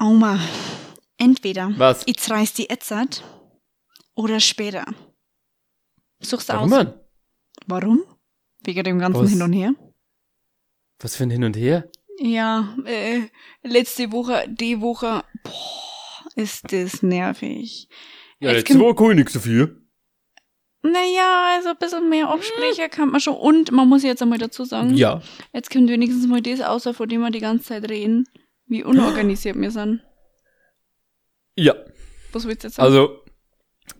Auma, entweder Was? ich reiß die Etzert oder später. Suchst du Warum, aus. Mann? Warum? Wegen dem ganzen Was? Hin und Her? Was für ein Hin und Her? Ja, äh, letzte Woche, die Woche, boah, ist das nervig. Ja, letzte Woche kann ich nichts dafür. Naja, also ein bisschen mehr Absprecher kann man schon. Und man muss jetzt einmal dazu sagen, Ja. jetzt kommt wenigstens mal das außer, von dem wir die ganze Zeit reden, wie unorganisiert wir sind. Ja. Was willst du jetzt sagen? Also,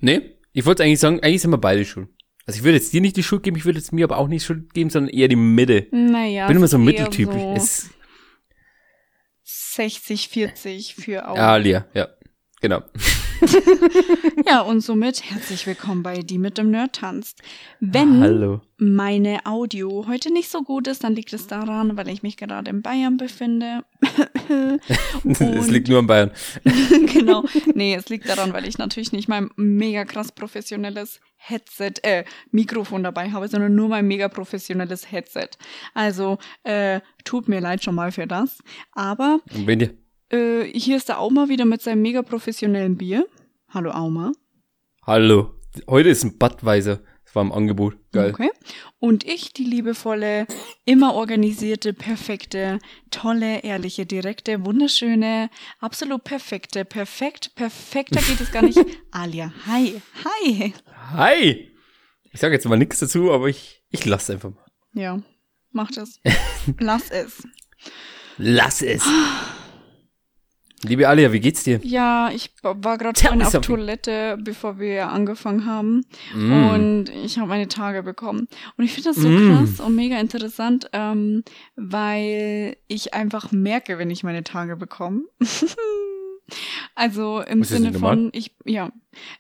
nee, ich wollte eigentlich sagen, eigentlich sind wir beide schuld. Also ich würde jetzt dir nicht die Schuld geben, ich würde jetzt mir aber auch nicht Schuld geben, sondern eher die Mitte. naja. Ich bin immer so mitteltypisch. So Es, 60, 40 für Augen. ja, Lia, ja. Genau. Ja, und somit herzlich willkommen bei Die mit dem Nerd tanzt. Wenn Hallo. meine Audio heute nicht so gut ist, dann liegt es daran, weil ich mich gerade in Bayern befinde. Es liegt nur an Bayern. genau. Nee, es liegt daran, weil ich natürlich nicht mein mega krass professionelles Headset, äh, Mikrofon dabei habe, sondern nur mein mega professionelles Headset. Also, äh, tut mir leid schon mal für das. Aber wenn dir, äh, hier ist der Auma wieder mit seinem mega professionellen Bier. Hallo Auma. hallo. Heute ist ein Budweiser. Das war im Angebot. Geil. Okay. Und ich, die liebevolle, immer organisierte, perfekte, tolle, ehrliche, direkte, wunderschöne, absolut perfekte, perfekt, perfekter geht es gar nicht. Alia, hi, hi. Hi! Ich sage jetzt mal nichts dazu, aber ich, ich lasse einfach mal. Ja, mach das. Lass es. Lass es. Liebe Alia, wie geht's dir? Ja, ich war gerade vorhin auf. Toilette, bevor wir angefangen haben. Mm. Und ich habe meine Tage bekommen. Und ich finde das so Mm. krass und mega interessant, ähm, weil ich einfach merke, wenn ich meine Tage bekomme. also im das Sinne von, ich, ja.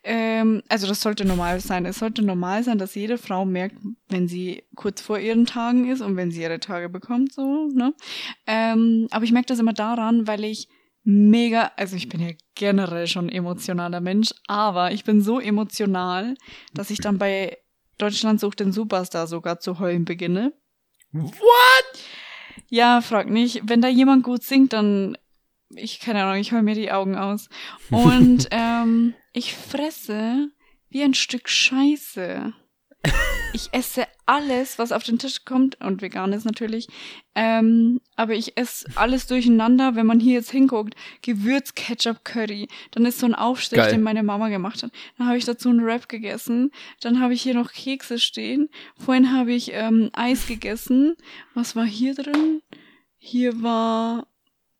Ähm, also das sollte normal sein. Es sollte normal sein, dass jede Frau merkt, wenn sie kurz vor ihren Tagen ist und wenn sie ihre Tage bekommt, so, ne? Ähm, aber ich merke das immer daran, weil ich mega, also ich bin ja generell schon ein emotionaler Mensch, aber ich bin so emotional, dass ich dann bei Deutschland sucht den Superstar sogar zu heulen beginne. What? Ja, frag nicht. Wenn da jemand gut singt, dann, ich keine Ahnung, ich heul mir die Augen aus. Und ähm, ich fresse wie ein Stück Scheiße. Ich esse alles, was auf den Tisch kommt, und vegan ist natürlich. Ähm, aber ich esse alles durcheinander, wenn man hier jetzt hinguckt. Gewürz, Ketchup, Curry. Dann ist so ein Aufstrich, Geil. den meine Mama gemacht hat. Dann habe ich dazu einen Wrap gegessen. Dann habe ich hier noch Kekse stehen. Vorhin habe ich ähm, Eis gegessen. Was war hier drin? Hier war.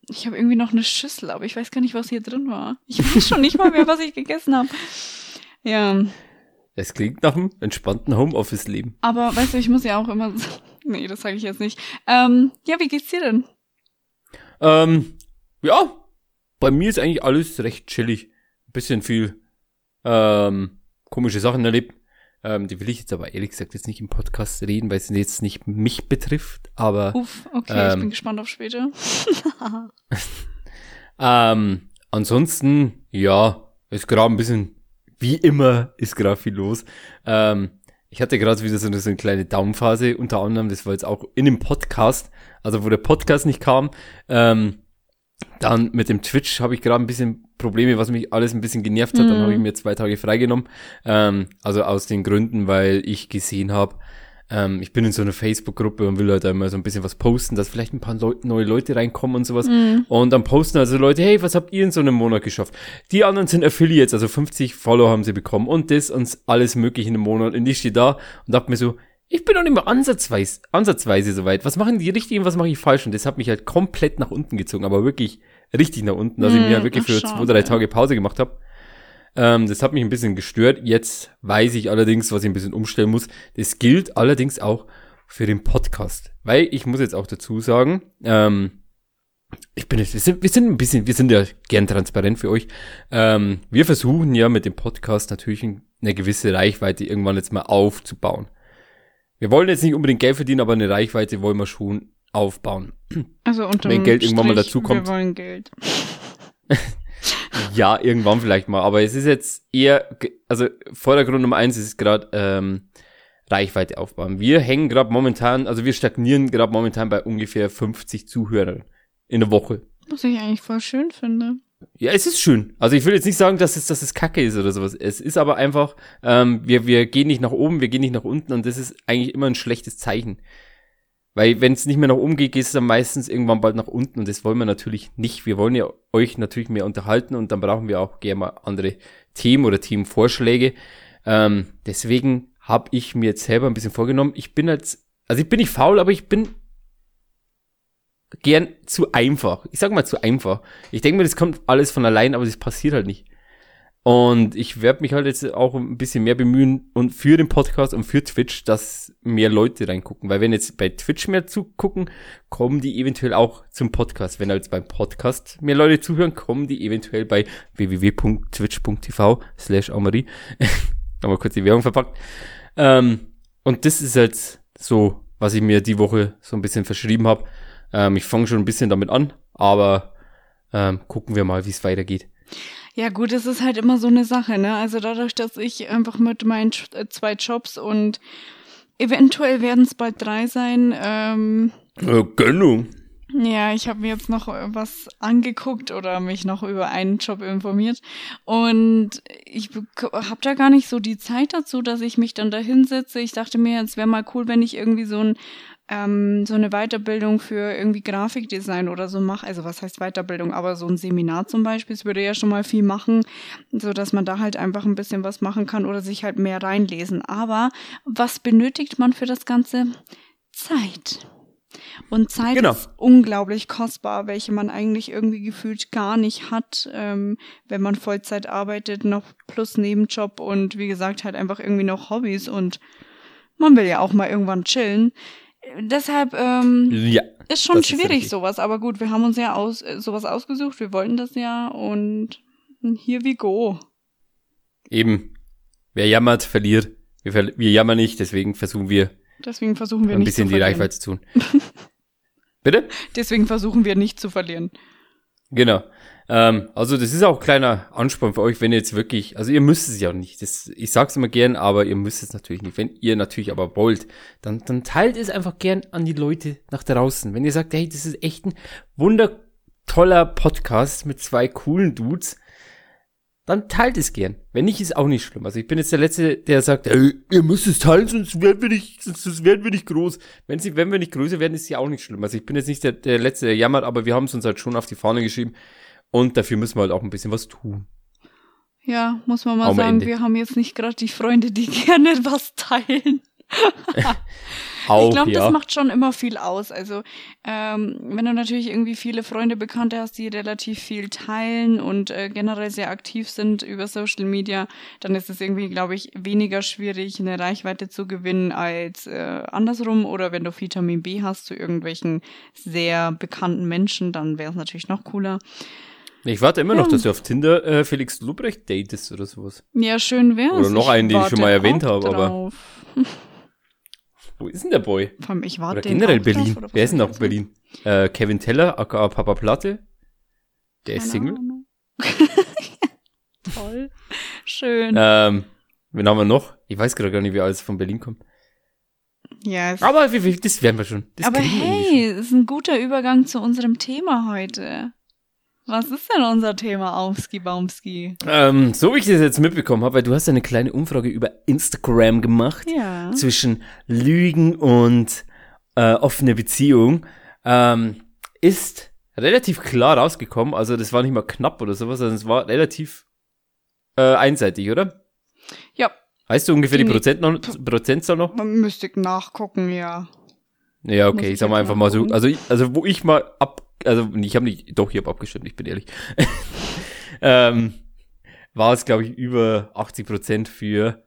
Ich habe irgendwie noch eine Schüssel, aber ich weiß gar nicht, was hier drin war. Ich weiß schon nicht mal mehr, was ich gegessen habe. Ja, Es klingt nach einem entspannten Homeoffice-Leben. aber weißt du, ich muss ja auch immer. Nee, das sage ich jetzt nicht. Ähm, ja, wie geht's dir denn? Ähm, ja, bei mir ist eigentlich alles recht chillig. Bisschen viel ähm, komische Sachen erlebt. Ähm, die will ich jetzt aber ehrlich gesagt jetzt nicht im Podcast reden, weil es jetzt nicht mich betrifft. Aber Uff, okay, ich Ähm. bin gespannt auf später. ähm, ansonsten, ja, ist gerade ein bisschen, wie immer, ist gerade viel los. Ähm, ich hatte gerade wieder so eine, so eine kleine Downphase, unter anderem, das war jetzt auch in dem Podcast, also wo der Podcast nicht kam. Ähm, dann mit dem Twitch habe ich gerade ein bisschen Probleme, was mich alles ein bisschen genervt hat. Dann Mhm. habe ich mir zwei Tage freigenommen. Ähm, also aus den Gründen, weil ich gesehen habe, ähm, ich bin in so einer Facebook-Gruppe und will halt einmal so ein bisschen was posten, dass vielleicht ein paar Leu neue Leute reinkommen und sowas. Mhm. Und dann posten also Leute, hey, was habt ihr in so einem Monat geschafft? Die anderen sind Affiliates, also 50 Follower haben sie bekommen und das und alles mögliche in einem Monat. Und ich stehe da und dachte mir so, ich bin noch nicht mal ansatzweise, ansatzweise so weit. Was machen die richtig und was mache ich falsch? Und das hat mich halt komplett nach unten gezogen, aber wirklich richtig nach unten, dass ich mir Mm, wirklich für ach, zwei, schade. drei Tage Pause gemacht habe. Ähm, das hat mich ein bisschen gestört. Jetzt weiß ich allerdings, was ich ein bisschen umstellen muss. Das gilt allerdings auch für den Podcast. Weil ich muss jetzt auch dazu sagen, ähm, ich bin jetzt, wir sind, wir sind ein bisschen, wir sind ja gern transparent für euch. Ähm, wir versuchen ja mit dem Podcast natürlich eine gewisse Reichweite irgendwann jetzt mal aufzubauen. Wir wollen jetzt nicht unbedingt Geld verdienen, aber eine Reichweite wollen wir schon aufbauen. Also unter Wenn Geld irgendwann mal dazukommt. Wir wollen Geld. Ja, irgendwann vielleicht mal. Aber es ist jetzt eher, also Vordergrund Nummer eins ist gerade ähm, Reichweite aufbauen. Wir hängen gerade momentan, also wir stagnieren gerade momentan bei ungefähr 50 Zuhörern in der Woche. Was ich eigentlich voll schön finde. Ja, es ist schön. Also ich will jetzt nicht sagen, dass es, dass es Kacke ist oder sowas. Es ist aber einfach, ähm, wir, wir gehen nicht nach oben, wir gehen nicht nach unten und das ist eigentlich immer ein schlechtes Zeichen. Weil wenn es nicht mehr nach oben geht, geht es dann meistens irgendwann bald nach unten und das wollen wir natürlich nicht. Wir wollen ja euch natürlich mehr unterhalten und dann brauchen wir auch gerne mal andere Themen oder Themenvorschläge. Ähm, deswegen habe ich mir jetzt selber ein bisschen vorgenommen. Ich bin jetzt, also ich bin nicht faul, aber ich bin gern zu einfach. Ich sag mal zu einfach. Ich denke mir, das kommt alles von allein, aber das passiert halt nicht. Und ich werde mich halt jetzt auch ein bisschen mehr bemühen und für den Podcast und für Twitch, dass mehr Leute reingucken. Weil wenn jetzt bei Twitch mehr zugucken, kommen die eventuell auch zum Podcast. Wenn jetzt beim Podcast mehr Leute zuhören, kommen die eventuell bei www.twitch.tv slash Amarie. Nochmal kurz die Werbung verpackt. Ähm, und das ist jetzt so, was ich mir die Woche so ein bisschen verschrieben habe. Ähm, ich fange schon ein bisschen damit an, aber ähm, gucken wir mal, wie es weitergeht. Ja, gut, es ist halt immer so eine Sache, ne? Also dadurch, dass ich einfach mit meinen äh, zwei Jobs und eventuell werden es bald drei sein. Ähm, äh, Gönnung. Ja, ich habe mir jetzt noch was angeguckt oder mich noch über einen Job informiert und ich habe da gar nicht so die Zeit dazu, dass ich mich dann da hinsetze. Ich dachte mir, es wäre mal cool, wenn ich irgendwie so ein ähm, so eine Weiterbildung für irgendwie Grafikdesign oder so mache. Also was heißt Weiterbildung? Aber so ein Seminar zum Beispiel, das würde ja schon mal viel machen, so dass man da halt einfach ein bisschen was machen kann oder sich halt mehr reinlesen. Aber was benötigt man für das Ganze? Zeit. Und Zeit genau. ist unglaublich kostbar, welche man eigentlich irgendwie gefühlt gar nicht hat, ähm, wenn man Vollzeit arbeitet, noch plus Nebenjob und wie gesagt halt einfach irgendwie noch Hobbys und man will ja auch mal irgendwann chillen. Deshalb ähm, ja, ist schon schwierig ist sowas, aber gut, wir haben uns ja aus, äh, sowas ausgesucht, wir wollten das ja und hier we go. Eben, wer jammert, verliert. Wir, ver wir jammern nicht, deswegen versuchen wir Deswegen versuchen wir ein nicht bisschen die Reichweite zu tun. Bitte? Deswegen versuchen wir nicht zu verlieren. Genau. Ähm, also das ist auch ein kleiner Ansporn für euch, wenn ihr jetzt wirklich, also ihr müsst es ja nicht. Das, ich sag's immer gern, aber ihr müsst es natürlich nicht. Wenn ihr natürlich aber wollt, dann, dann teilt es einfach gern an die Leute nach draußen. Wenn ihr sagt, hey, das ist echt ein wundertoller Podcast mit zwei coolen Dudes, dann teilt es gern. Wenn nicht, ist auch nicht schlimm. Also ich bin jetzt der Letzte, der sagt, ey, ihr müsst es teilen, sonst werden wir nicht, sonst werden wir nicht groß. Wenn, sie, wenn wir nicht größer werden, ist ja auch nicht schlimm. Also ich bin jetzt nicht der, der Letzte, der jammert, aber wir haben es uns halt schon auf die Fahne geschrieben. Und dafür müssen wir halt auch ein bisschen was tun. Ja, muss man mal Am sagen, wir haben jetzt nicht gerade die Freunde, die gerne was teilen. Auch, ich glaube, ja. das macht schon immer viel aus. Also, ähm, wenn du natürlich irgendwie viele Freunde, Bekannte hast, die relativ viel teilen und äh, generell sehr aktiv sind über Social Media, dann ist es irgendwie, glaube ich, weniger schwierig, eine Reichweite zu gewinnen als äh, andersrum. Oder wenn du Vitamin B hast zu irgendwelchen sehr bekannten Menschen, dann wäre es natürlich noch cooler. Ich warte immer ja. noch, dass du auf Tinder äh, Felix Lubrecht datest oder sowas. Ja, schön wär's. Oder noch einen, den ich schon mal erwähnt habe, aber. Wo ist denn der Boy? Vor allem, ich warte Oder generell Berlin. Drauf, Wer ist denn noch Berlin? Äh, Kevin Teller, aka Papa Platte. Der ist Single. Toll. Schön. Ähm, wen haben wir noch? Ich weiß gerade gar nicht, wie alles von Berlin kommt. Ja. Yes. Aber das werden wir schon. Das aber hey, das ist ein guter Übergang zu unserem Thema heute. Was ist denn unser Thema Aufski Baumski? Ähm, so wie ich das jetzt mitbekommen habe, weil du hast eine kleine Umfrage über Instagram gemacht ja. zwischen Lügen und äh, offene Beziehung, ähm, ist relativ klar rausgekommen. Also das war nicht mal knapp oder sowas, sondern es war relativ äh, einseitig, oder? Ja. Weißt du ungefähr die, die Prozent noch, Prozentzahl noch? Man müsste nachgucken, ja. Ja, okay, ich, ich sag mal einfach mal so. Also, also wo ich mal ab also ich habe nicht, doch, ich habe abgestimmt, ich bin ehrlich. ähm, war es, glaube ich, über 80 Prozent für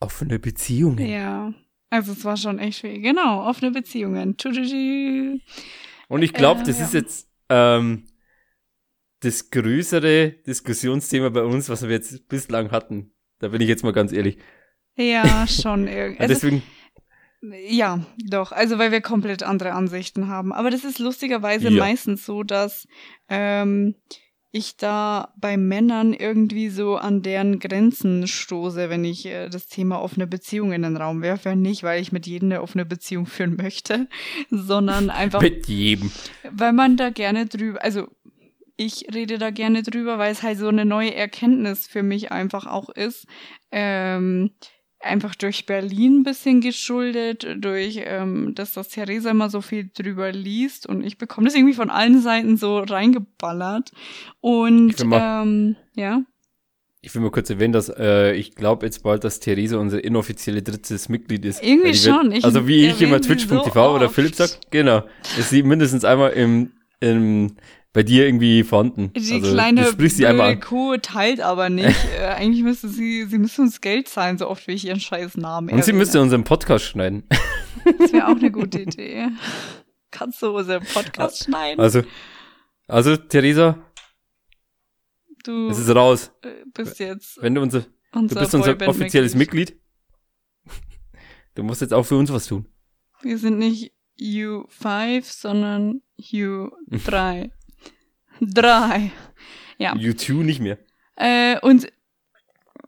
offene Beziehungen. Ja, also es war schon echt viel. Genau, offene Beziehungen. Und ich glaube, äh, das ja. ist jetzt ähm, das größere Diskussionsthema bei uns, was wir jetzt bislang hatten. Da bin ich jetzt mal ganz ehrlich. Ja, schon. Also, deswegen ja, doch. Also weil wir komplett andere Ansichten haben. Aber das ist lustigerweise ja. meistens so, dass ähm, ich da bei Männern irgendwie so an deren Grenzen stoße, wenn ich äh, das Thema offene Beziehungen in den Raum werfe. Nicht, weil ich mit jedem eine offene Beziehung führen möchte, sondern einfach. mit jedem. Weil man da gerne drüber, also ich rede da gerne drüber, weil es halt so eine neue Erkenntnis für mich einfach auch ist. Ähm, einfach durch Berlin ein bisschen geschuldet, durch ähm, dass das Theresa immer so viel drüber liest und ich bekomme das irgendwie von allen Seiten so reingeballert. Und ähm, ja. Ich will mal kurz erwähnen, dass äh, ich glaube jetzt bald, dass Theresa unser inoffizielle drittes Mitglied ist. Irgendwie schon. Wird, also wie ich immer twitch.tv so oder Philipp sagt, genau, ist sie mindestens einmal im, im bei dir irgendwie vorhanden. Die also, kleine blöde Kuh teilt aber nicht. äh, eigentlich müsste sie, sie müsste uns Geld zahlen, so oft wie ich ihren scheiß Namen Und sie müsste unseren Podcast schneiden. Das wäre auch eine gute Idee. Kannst du unseren Podcast schneiden? Also, also Theresa, du es ist raus. bist jetzt Wenn du unser, unser du bist unser offizielles Mitglied. Du musst jetzt auch für uns was tun. Wir sind nicht U5, sondern U3. Drei. Ja. U2 nicht mehr. Äh, und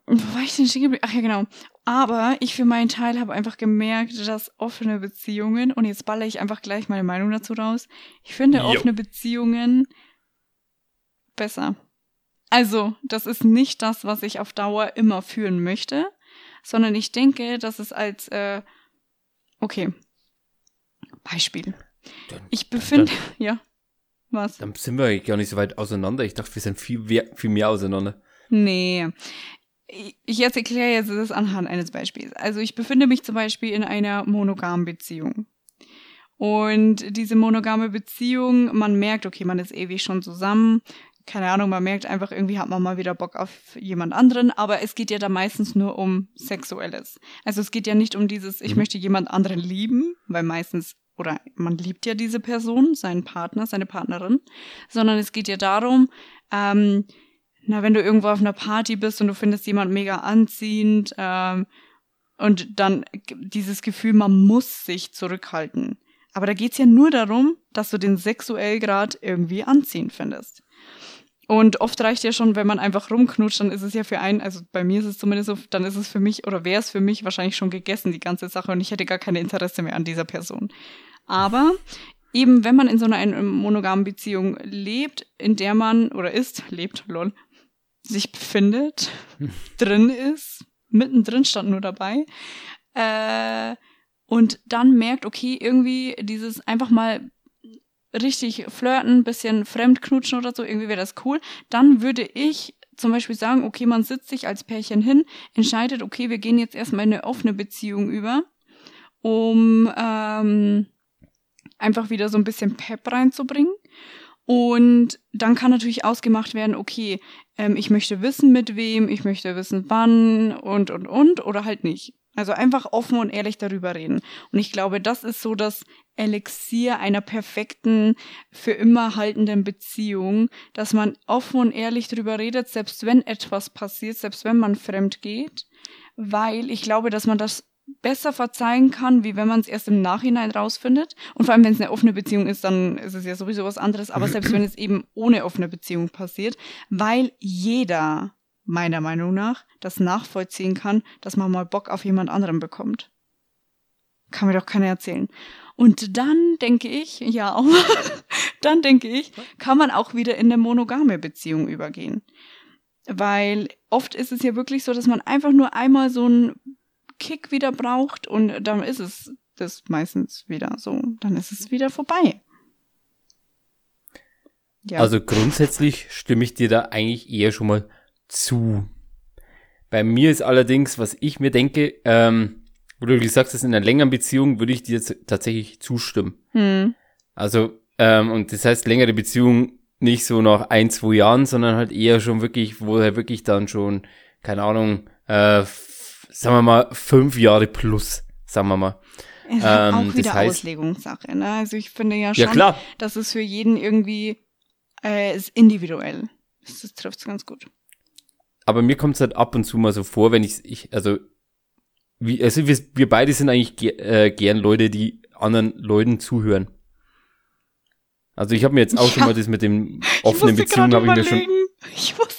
wo war ich denn stehen geblieben? Ach ja, genau. Aber ich für meinen Teil habe einfach gemerkt, dass offene Beziehungen, und jetzt baller ich einfach gleich meine Meinung dazu raus, ich finde jo. offene Beziehungen besser. Also, das ist nicht das, was ich auf Dauer immer führen möchte, sondern ich denke, dass es als, äh, okay, Beispiel. Dann, ich befinde, ja. Was? Dann sind wir gar nicht so weit auseinander. Ich dachte, wir sind viel, viel mehr auseinander. Nee. Ich jetzt erkläre jetzt das anhand eines Beispiels. Also ich befinde mich zum Beispiel in einer monogamen Beziehung. Und diese monogame Beziehung, man merkt, okay, man ist ewig schon zusammen. Keine Ahnung, man merkt einfach, irgendwie hat man mal wieder Bock auf jemand anderen, aber es geht ja da meistens nur um Sexuelles. Also es geht ja nicht um dieses, ich mhm. möchte jemand anderen lieben, weil meistens oder man liebt ja diese Person, seinen Partner, seine Partnerin, sondern es geht ja darum, ähm, na, wenn du irgendwo auf einer Party bist und du findest jemand mega anziehend ähm, und dann dieses Gefühl, man muss sich zurückhalten. Aber da geht's ja nur darum, dass du den sexuell grad irgendwie anziehend findest. Und oft reicht ja schon, wenn man einfach rumknutscht, dann ist es ja für einen, also bei mir ist es zumindest so, dann ist es für mich oder wäre es für mich wahrscheinlich schon gegessen, die ganze Sache, und ich hätte gar keine Interesse mehr an dieser Person. Aber eben, wenn man in so einer monogamen Beziehung lebt, in der man, oder ist, lebt, lol, sich befindet, drin ist, mittendrin stand nur dabei, äh, und dann merkt, okay, irgendwie dieses einfach mal richtig flirten, bisschen fremdknutschen oder so, irgendwie wäre das cool, dann würde ich zum Beispiel sagen, okay, man sitzt sich als Pärchen hin, entscheidet, okay, wir gehen jetzt erstmal in eine offene Beziehung über, um ähm, einfach wieder so ein bisschen Pep reinzubringen. Und dann kann natürlich ausgemacht werden, okay, ähm, ich möchte wissen mit wem, ich möchte wissen wann und und und oder halt nicht. Also einfach offen und ehrlich darüber reden. Und ich glaube, das ist so das Elixier einer perfekten, für immer haltenden Beziehung, dass man offen und ehrlich darüber redet, selbst wenn etwas passiert, selbst wenn man fremd geht. Weil ich glaube, dass man das besser verzeihen kann, wie wenn man es erst im Nachhinein rausfindet. Und vor allem, wenn es eine offene Beziehung ist, dann ist es ja sowieso was anderes. Aber selbst wenn es eben ohne offene Beziehung passiert, weil jeder meiner Meinung nach das nachvollziehen kann, dass man mal Bock auf jemand anderen bekommt. Kann mir doch keiner erzählen. Und dann denke ich, ja, dann denke ich, kann man auch wieder in eine monogame Beziehung übergehen. Weil oft ist es ja wirklich so, dass man einfach nur einmal so ein Kick wieder braucht und dann ist es das meistens wieder so. Dann ist es wieder vorbei. Ja. Also grundsätzlich stimme ich dir da eigentlich eher schon mal zu. Bei mir ist allerdings, was ich mir denke, ähm, wo du gesagt hast, in einer längeren Beziehung würde ich dir tatsächlich zustimmen. Hm. Also, ähm, und das heißt längere Beziehung nicht so nach ein, zwei Jahren, sondern halt eher schon wirklich, wo er wirklich dann schon, keine Ahnung, äh, sagen wir mal, fünf Jahre plus, sagen wir mal. Ist ähm, auch wieder das heißt, Auslegungssache, ne? Also ich finde ja schon, ja, klar. dass es für jeden irgendwie äh, ist individuell. Das, das trifft es ganz gut. Aber mir kommt es halt ab und zu mal so vor, wenn ich, ich also, wie, also wir, wir beide sind eigentlich ge äh, gern Leute, die anderen Leuten zuhören. Also ich habe mir jetzt auch ja. schon mal das mit dem offenen Beziehungen habe ich mir schon. Ich muss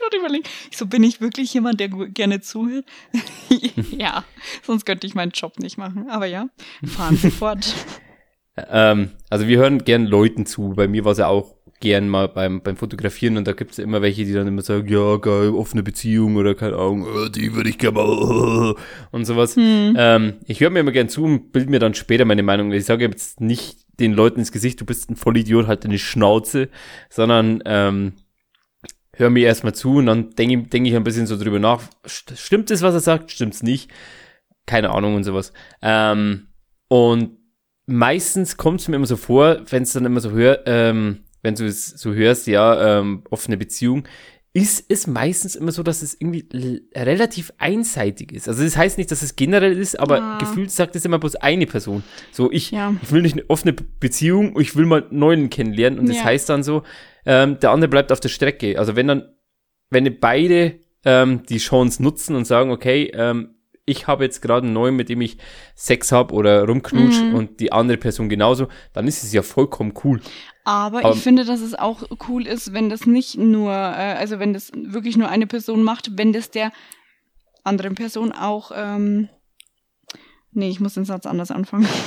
gerade überlegen. So bin ich wirklich jemand, der gerne zuhört. ja, sonst könnte ich meinen Job nicht machen. Aber ja, fahren Sie fort. ähm, also wir hören gern Leuten zu. Bei mir war es ja auch gern mal beim, beim Fotografieren und da gibt's ja immer welche, die dann immer sagen, ja, geil, offene Beziehung oder keine Ahnung, äh, die würde ich gerne mal und sowas. Hm. Ähm, ich höre mir immer gern zu und bild mir dann später meine Meinung. Ich sage jetzt nicht den Leuten ins Gesicht, du bist ein Vollidiot, halt deine Schnauze, sondern ähm, hör mir erstmal zu und dann denke denk ich ein bisschen so drüber nach. St- Stimmt es, was er sagt? Stimmt's nicht? Keine Ahnung und sowas. Ähm, und meistens kommt es mir immer so vor, wenn es dann immer so hör, ähm, wenn du es so hörst, ja, ähm, offene Beziehung, ist es meistens immer so, dass es irgendwie relativ einseitig ist. Also das heißt nicht, dass es generell ist, aber Ah. gefühlt sagt es immer bloß eine Person. So, ich, Ja. ich will nicht eine offene Be- Beziehung, ich will mal einen neuen kennenlernen. Und das Ja. heißt dann so, ähm, der andere bleibt auf der Strecke. Also wenn dann, wenn beide ähm, die Chance nutzen und sagen, okay, ähm, ich habe jetzt gerade einen neuen, mit dem ich Sex habe oder rumknutsch Mhm. und die andere Person genauso, dann ist es ja vollkommen cool. Aber, Aber- ich finde, dass es auch cool ist, wenn das nicht nur, äh, also wenn das wirklich nur eine Person macht, wenn das der anderen Person auch, ähm, nee, ich muss den Satz anders anfangen.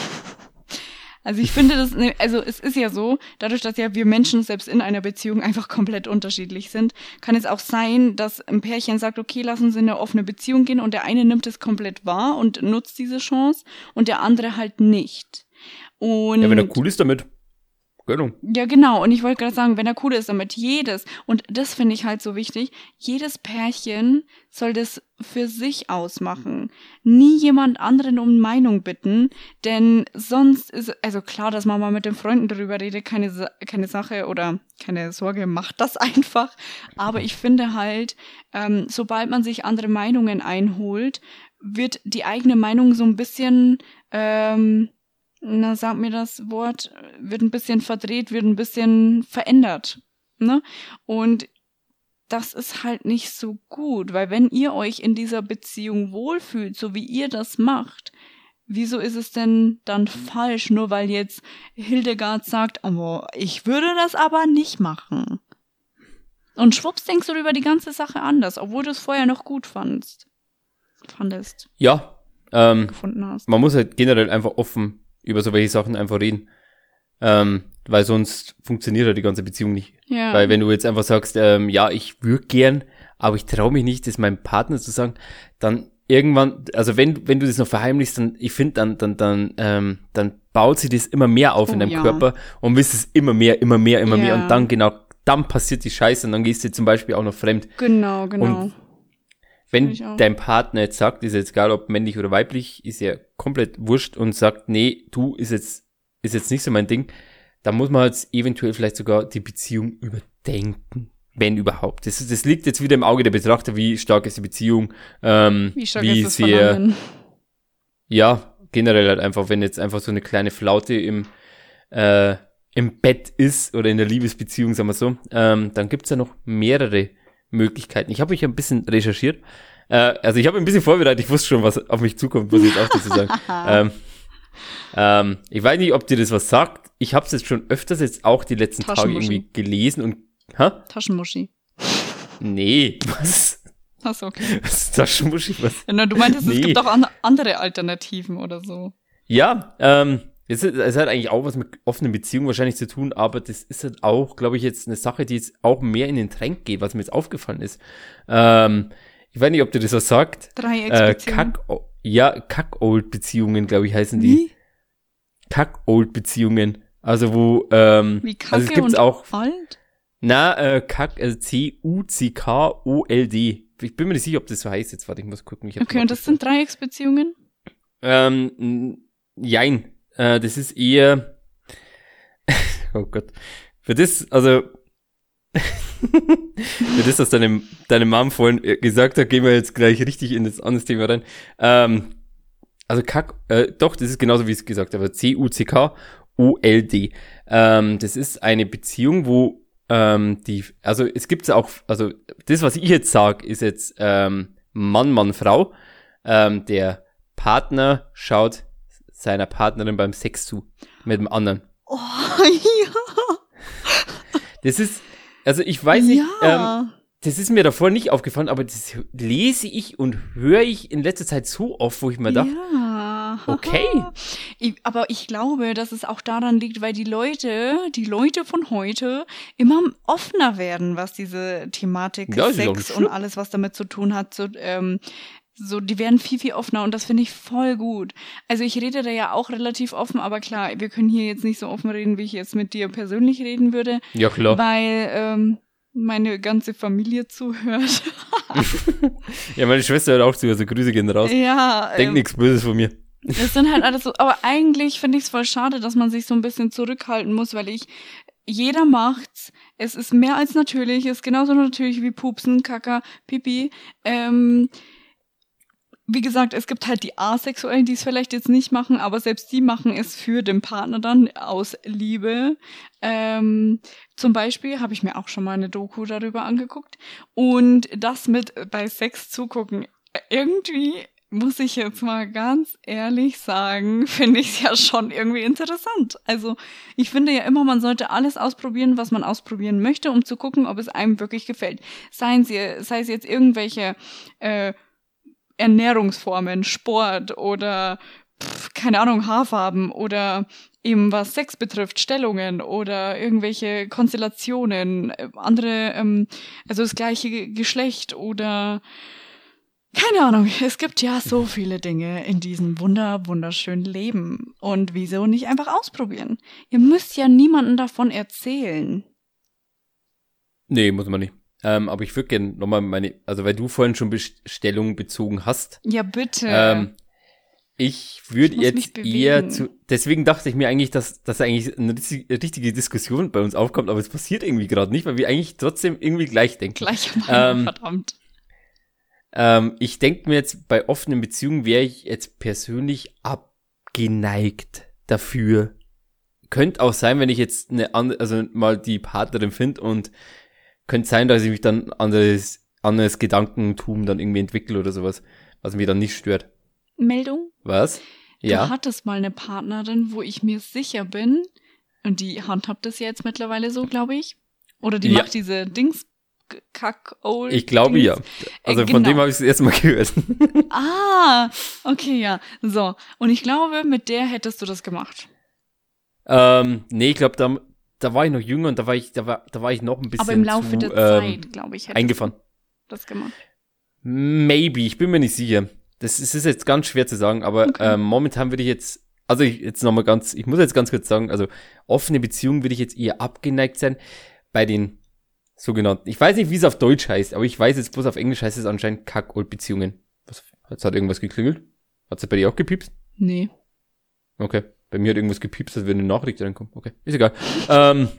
Also ich finde das, also es ist ja so, dadurch, dass ja wir Menschen selbst in einer Beziehung einfach komplett unterschiedlich sind, kann es auch sein, dass ein Pärchen sagt, okay, lass uns in eine offene Beziehung gehen und der eine nimmt es komplett wahr und nutzt diese Chance und der andere halt nicht. Und Ja, wenn er cool ist damit, Gönnung. ja, genau. Und ich wollte gerade sagen, wenn er cool ist damit, jedes, und das finde ich halt so wichtig, jedes Pärchen soll das für sich ausmachen. Nie jemand anderen um Meinung bitten, denn sonst ist, also klar, dass man mal mit den Freunden darüber redet, keine, keine Sache oder keine Sorge, macht das einfach. Aber ich finde halt, ähm, sobald man sich andere Meinungen einholt, wird die eigene Meinung so ein bisschen, ähm, na, sag mir das Wort, wird ein bisschen verdreht, wird ein bisschen verändert. Ne? Und das ist halt nicht so gut, weil wenn ihr euch in dieser Beziehung wohlfühlt, so wie ihr das macht, wieso ist es denn dann falsch, nur weil jetzt Hildegard sagt, oh, ich würde das aber nicht machen. Und schwupps denkst du über die ganze Sache anders, obwohl du es vorher noch gut fandst. Fandest, Ja, ähm, gefunden hast. man muss halt generell einfach offen über so welche Sachen einfach reden. Ähm, weil sonst funktioniert ja die ganze Beziehung nicht. Ja. Weil wenn du jetzt einfach sagst, ähm, ja, ich würde gern, aber ich traue mich nicht, das meinem Partner zu sagen, dann irgendwann, also wenn, wenn du das noch verheimlichst, dann, ich finde, dann, dann, dann, ähm, dann baut sich das immer mehr auf in Oh, deinem ja. Körper und willst es immer mehr, immer mehr, immer mehr Ja. und dann genau, dann passiert die Scheiße und dann gehst du zum Beispiel auch noch fremd. Genau, genau. Und Wenn dein Partner jetzt sagt, ist jetzt egal, ob männlich oder weiblich, ist ja komplett wurscht und sagt, nee, du ist jetzt, ist jetzt nicht so mein Ding, dann muss man jetzt eventuell vielleicht sogar die Beziehung überdenken. Wenn überhaupt. Das, das liegt jetzt wieder im Auge der Betrachter, wie stark ist die Beziehung, ähm, wie stark wie ist sehr, ja, generell halt einfach, wenn jetzt einfach so eine kleine Flaute im, äh, im Bett ist oder in der Liebesbeziehung, sagen wir so, ähm, dann gibt's ja noch mehrere Möglichkeiten. Ich habe mich ein bisschen recherchiert. Äh, also ich habe ein bisschen vorbereitet, ich wusste schon, was auf mich zukommt, muss ich jetzt auch dazu sagen. ähm, ähm, ich weiß nicht, ob dir das was sagt. Ich habe es jetzt schon öfters jetzt auch die letzten Tage irgendwie gelesen und Hä? Taschenmuschi. Nee, was? Achso, okay. Was ist Taschenmuschi? Was? Na, du meintest, es Nee. gibt auch an andere Alternativen oder so. Ja, ähm, es, es hat eigentlich auch was mit offenen Beziehungen wahrscheinlich zu tun, aber das ist halt auch, glaube ich, jetzt eine Sache, die jetzt auch mehr in den Trend geht, was mir jetzt aufgefallen ist. Ähm, ich weiß nicht, ob dir das was sagt. Äh, Dreiecksbeziehung. Kack, ja, Kack-Old-Beziehungen, glaube ich, heißen die. Wie? Kack-Old-Beziehungen. Also wo, ähm, Wie Kacke also es gibt's auch, alt? na, äh, Kack, also C-U-C-K-O-L-D. Ich bin mir nicht sicher, ob das so heißt jetzt. Warte, ich muss gucken. Ich Okay, und das sind Dreiecksbeziehungen? Ähm, jein. Äh, das ist eher. oh Gott. Für das, also. für das, was deine, deine Mom vorhin äh, gesagt hat, gehen wir jetzt gleich richtig in das andere Thema rein. Ähm, also Kack, äh, doch, das ist genauso wie es gesagt habe. C-U-C-K-O-L-D. Ähm, das ist eine Beziehung, wo ähm, die, also es gibt auch, also das, was ich jetzt sage, ist jetzt ähm, Mann, Mann, Frau. Ähm, der Partner schaut seiner Partnerin beim Sex zu mit dem anderen. Oh, ja. Das ist, also ich weiß nicht, ähm, das ist mir davor nicht aufgefallen, aber das lese ich und höre ich in letzter Zeit so oft, wo ich mir dachte, ja. Okay. Ich, aber ich glaube, dass es auch daran liegt, weil die Leute, die Leute von heute immer offener werden, was diese Thematik Ja, Sex und alles, was damit zu tun hat, so, ähm, so, die werden viel, viel offener und das finde ich voll gut. Also ich rede da ja auch relativ offen, aber klar, wir können hier jetzt nicht so offen reden, wie ich jetzt mit dir persönlich reden würde, Ja, klar. weil ähm, meine ganze Familie zuhört. Ja, meine Schwester hört auch zu, also Grüße gehen raus. ja, Denk ähm, nichts Böses von mir. Es sind halt alles so, aber eigentlich finde ich es voll schade, dass man sich so ein bisschen zurückhalten muss, weil ich, jeder macht's. Es ist mehr als natürlich, es ist genauso natürlich wie Pupsen, Kaka, Pipi. Ähm, wie gesagt, es gibt halt die Asexuellen, die es vielleicht jetzt nicht machen, aber selbst die machen es für den Partner dann aus Liebe. Ähm, zum Beispiel habe ich mir auch schon mal eine Doku darüber angeguckt. Und das mit bei Sex zugucken, irgendwie muss ich jetzt mal ganz ehrlich sagen, finde ich es ja schon irgendwie interessant. Also ich finde ja immer, man sollte alles ausprobieren, was man ausprobieren möchte, um zu gucken, ob es einem wirklich gefällt. Seien sie, sei es jetzt irgendwelche äh, Ernährungsformen, Sport oder pf, keine Ahnung, Haarfarben oder eben was Sex betrifft, Stellungen oder irgendwelche Konstellationen, äh, andere, ähm, also das gleiche Ge- Geschlecht oder keine Ahnung, es gibt ja so viele Dinge in diesem wunder, wunderschönen Leben. Und wieso nicht einfach ausprobieren? Ihr müsst ja niemanden davon erzählen. Nee, muss man nicht. Ähm, aber ich würde gerne nochmal meine, also weil du vorhin schon Bestellung bezogen hast, Ja, bitte. ähm, ich würde jetzt eher zu, deswegen dachte ich mir eigentlich, dass, dass eigentlich eine richtig- richtige Diskussion bei uns aufkommt, aber es passiert irgendwie gerade nicht, weil wir eigentlich trotzdem irgendwie gleich denken. Gleich ähm, verdammt. Ähm, ich denke mir jetzt, bei offenen Beziehungen wäre ich jetzt persönlich abgeneigt dafür. Könnte auch sein, wenn ich jetzt eine andere, also mal die Partnerin finde und könnte sein, dass ich mich dann anderes, anderes Gedankentum dann irgendwie entwickle oder sowas, was mich dann nicht stört. Meldung? Was? Du Ja. hattest mal eine Partnerin, wo ich mir sicher bin, und die handhabt das ja jetzt mittlerweile so, glaube ich. Oder die Ja. macht diese Dings, Kack, Old. Ich glaube Dings. ja. Also Äh, von dem genau. habe ich es erstmal gehört. Ah, okay, ja. So. Und ich glaube, mit der hättest du das gemacht. ähm, nee, ich glaube, da, da war ich noch jünger und da war ich, da war, da war ich noch ein bisschen Aber im Laufe zu, der ähm, Zeit, glaube ich, hättest eingefahren. das gemacht. Maybe, ich bin mir nicht sicher. Das ist, ist jetzt ganz schwer zu sagen, aber Okay. ähm, momentan würde ich jetzt, also ich, jetzt nochmal ganz, ich muss jetzt ganz kurz sagen, also offene Beziehungen würde ich jetzt eher abgeneigt sein bei den sogenannten, ich weiß nicht, wie es auf Deutsch heißt, aber ich weiß jetzt bloß auf Englisch heißt es anscheinend Kack-Old-Beziehungen. Was, jetzt hat irgendwas geklingelt? Hat es bei dir auch gepiepst? Nee. Okay. Bei mir hat irgendwas gepiepst, als würde eine Nachricht reinkommen. Okay, ist egal. ähm,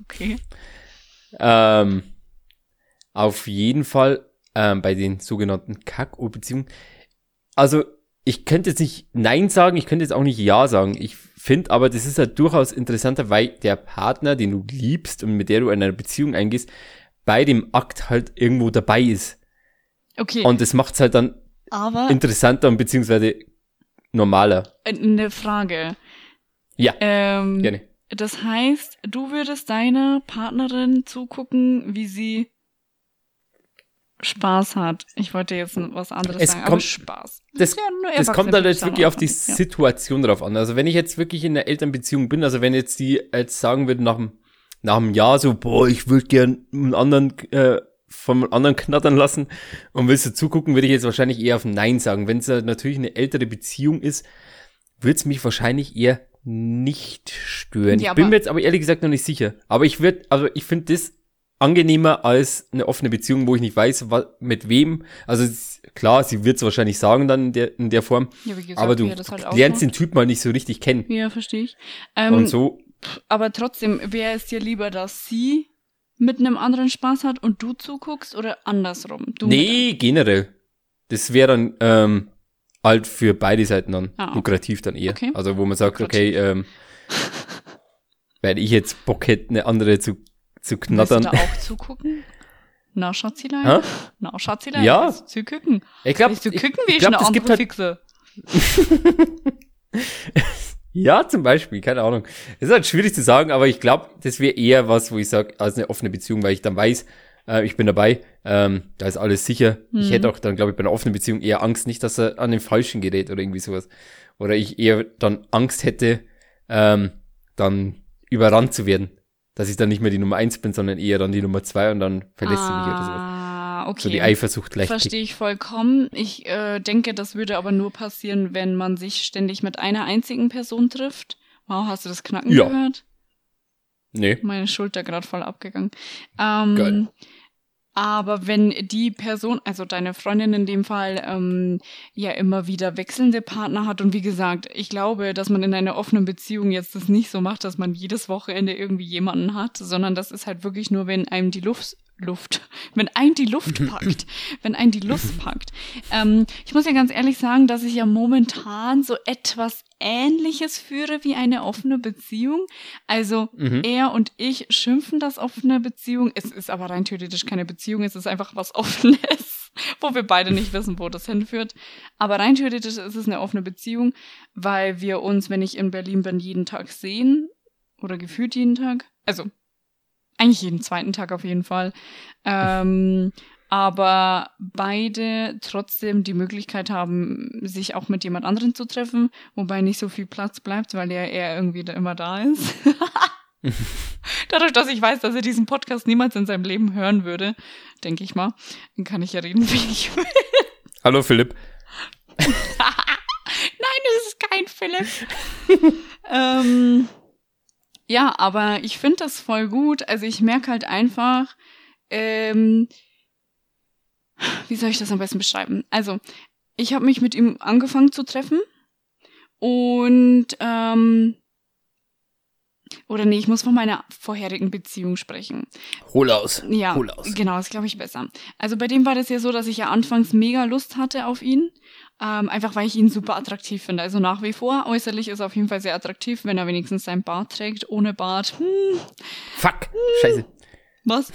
Okay. ähm, auf jeden Fall ähm, bei den sogenannten Kack-Beziehungen. Also ich könnte jetzt nicht Nein sagen, ich könnte jetzt auch nicht Ja sagen. Ich finde aber, das ist halt durchaus interessanter, weil der Partner, den du liebst und mit der du in eine Beziehung eingehst, bei dem Akt halt irgendwo dabei ist. Okay. Und das macht's halt dann aber interessanter und beziehungsweise normaler. äh, eine Frage. Ja, Ähm, gerne. Das heißt, du würdest deiner Partnerin zugucken, wie sie Spaß hat. Ich wollte jetzt was anderes Es sagen, aber kommt- Spaß. Das, Ja, das kommt halt jetzt wirklich auf die ja. Situation drauf an. Also wenn ich jetzt wirklich in einer Elternbeziehung bin, also wenn jetzt die jetzt sagen würde nach einem, nach einem Jahr so, boah, ich würde gern einen anderen, äh, vom anderen knattern lassen und willst du zugucken, würde ich jetzt wahrscheinlich eher auf Nein sagen. Wenn es halt natürlich eine ältere Beziehung ist, würde es mich wahrscheinlich eher nicht stören. Ja, ich bin mir jetzt aber ehrlich gesagt noch nicht sicher. Aber ich würde, also ich finde das angenehmer als eine offene Beziehung, wo ich nicht weiß, wa- mit wem. Also klar, sie wird es wahrscheinlich sagen dann in der, in der Form, Ja, wie gesagt, aber du halt lernst den Typ mal nicht so richtig kennen. Ja, verstehe ich. Ähm, und so, Aber trotzdem, wäre es dir lieber, dass sie mit einem anderen Spaß hat und du zuguckst oder andersrum? Du nee, generell. Das wäre dann ähm, halt für beide Seiten dann Ah, lukrativ dann eher. Okay. Also wo man sagt, okay, ähm, wenn ich jetzt Bock hätte, eine andere zu, zu Willst du knattern. da auch zugucken? Na, Schatzilein? Na, Schatzilein? Ja. Willst du zugucken? Ich glaube, du ich, gucken, wie ich ich, glaub, eine das andere halt- fixe? ja, zum Beispiel, keine Ahnung. Es ist halt schwierig zu sagen, aber ich glaube, das wäre eher was, wo ich sage, als eine offene Beziehung, weil ich dann weiß, äh, ich bin dabei, ähm, da ist alles sicher. Mhm. Ich hätte auch dann, glaube ich, bei einer offenen Beziehung eher Angst, nicht, dass er an den Falschen gerät oder irgendwie sowas. Oder ich eher dann Angst hätte, ähm, dann überrannt zu werden. Dass ich dann nicht mehr die Nummer eins bin, sondern eher dann die Nummer zwei und dann verlässt sie mich oder sowas. Ah, okay. So die Eifersucht gleich. Verstehe ich vollkommen. Ich äh, denke, das würde aber nur passieren, wenn man sich ständig mit einer einzigen Person trifft. Wow, hast du das Knacken Ja. gehört? Nee. Meine Schulter gerade voll abgegangen. Ähm, Geil. Aber wenn die Person, also deine Freundin in dem Fall, ähm, ja immer wieder wechselnde Partner hat und wie gesagt, ich glaube, dass man in einer offenen Beziehung jetzt das nicht so macht, dass man jedes Wochenende irgendwie jemanden hat, sondern das ist halt wirklich nur, wenn einem die Luft, Luft, wenn ein die Luft packt, wenn ein die Lust packt. Ähm, ich muss ja ganz ehrlich sagen, dass ich ja momentan so etwas Ähnliches führe wie eine offene Beziehung. Also Mhm. er und ich schimpfen das offene Beziehung. Es ist aber rein theoretisch keine Beziehung, es ist einfach was Offenes, wo wir beide nicht wissen, wo das hinführt. Aber rein theoretisch ist es eine offene Beziehung, weil wir uns, wenn ich in Berlin bin, jeden Tag sehen oder gefühlt jeden Tag. Also eigentlich jeden zweiten Tag auf jeden Fall. Ähm, aber beide trotzdem die Möglichkeit haben, sich auch mit jemand anderen zu treffen, wobei nicht so viel Platz bleibt, weil er eher irgendwie da immer da ist. Dadurch, dass ich weiß, dass er diesen Podcast niemals in seinem Leben hören würde, denke ich mal, dann kann ich ja reden, wie ich will. Hallo Philipp. Nein, das ist kein Philipp. ähm, ja, aber ich finde das voll gut. Also ich merke halt einfach, ähm, wie soll ich das am besten beschreiben? Also, ich habe mich mit ihm angefangen zu treffen und ähm, oder nee, ich muss von meiner vorherigen Beziehung sprechen. Hol aus. Ja, Hol aus. genau, das glaube ich besser. Also bei dem war das ja so, dass ich ja anfangs mega Lust hatte auf ihn. Ähm, einfach weil ich ihn super attraktiv finde. Also nach wie vor, äußerlich ist er auf jeden Fall sehr attraktiv, wenn er wenigstens seinen Bart trägt. Ohne Bart, hm, Fuck. Scheiße. was?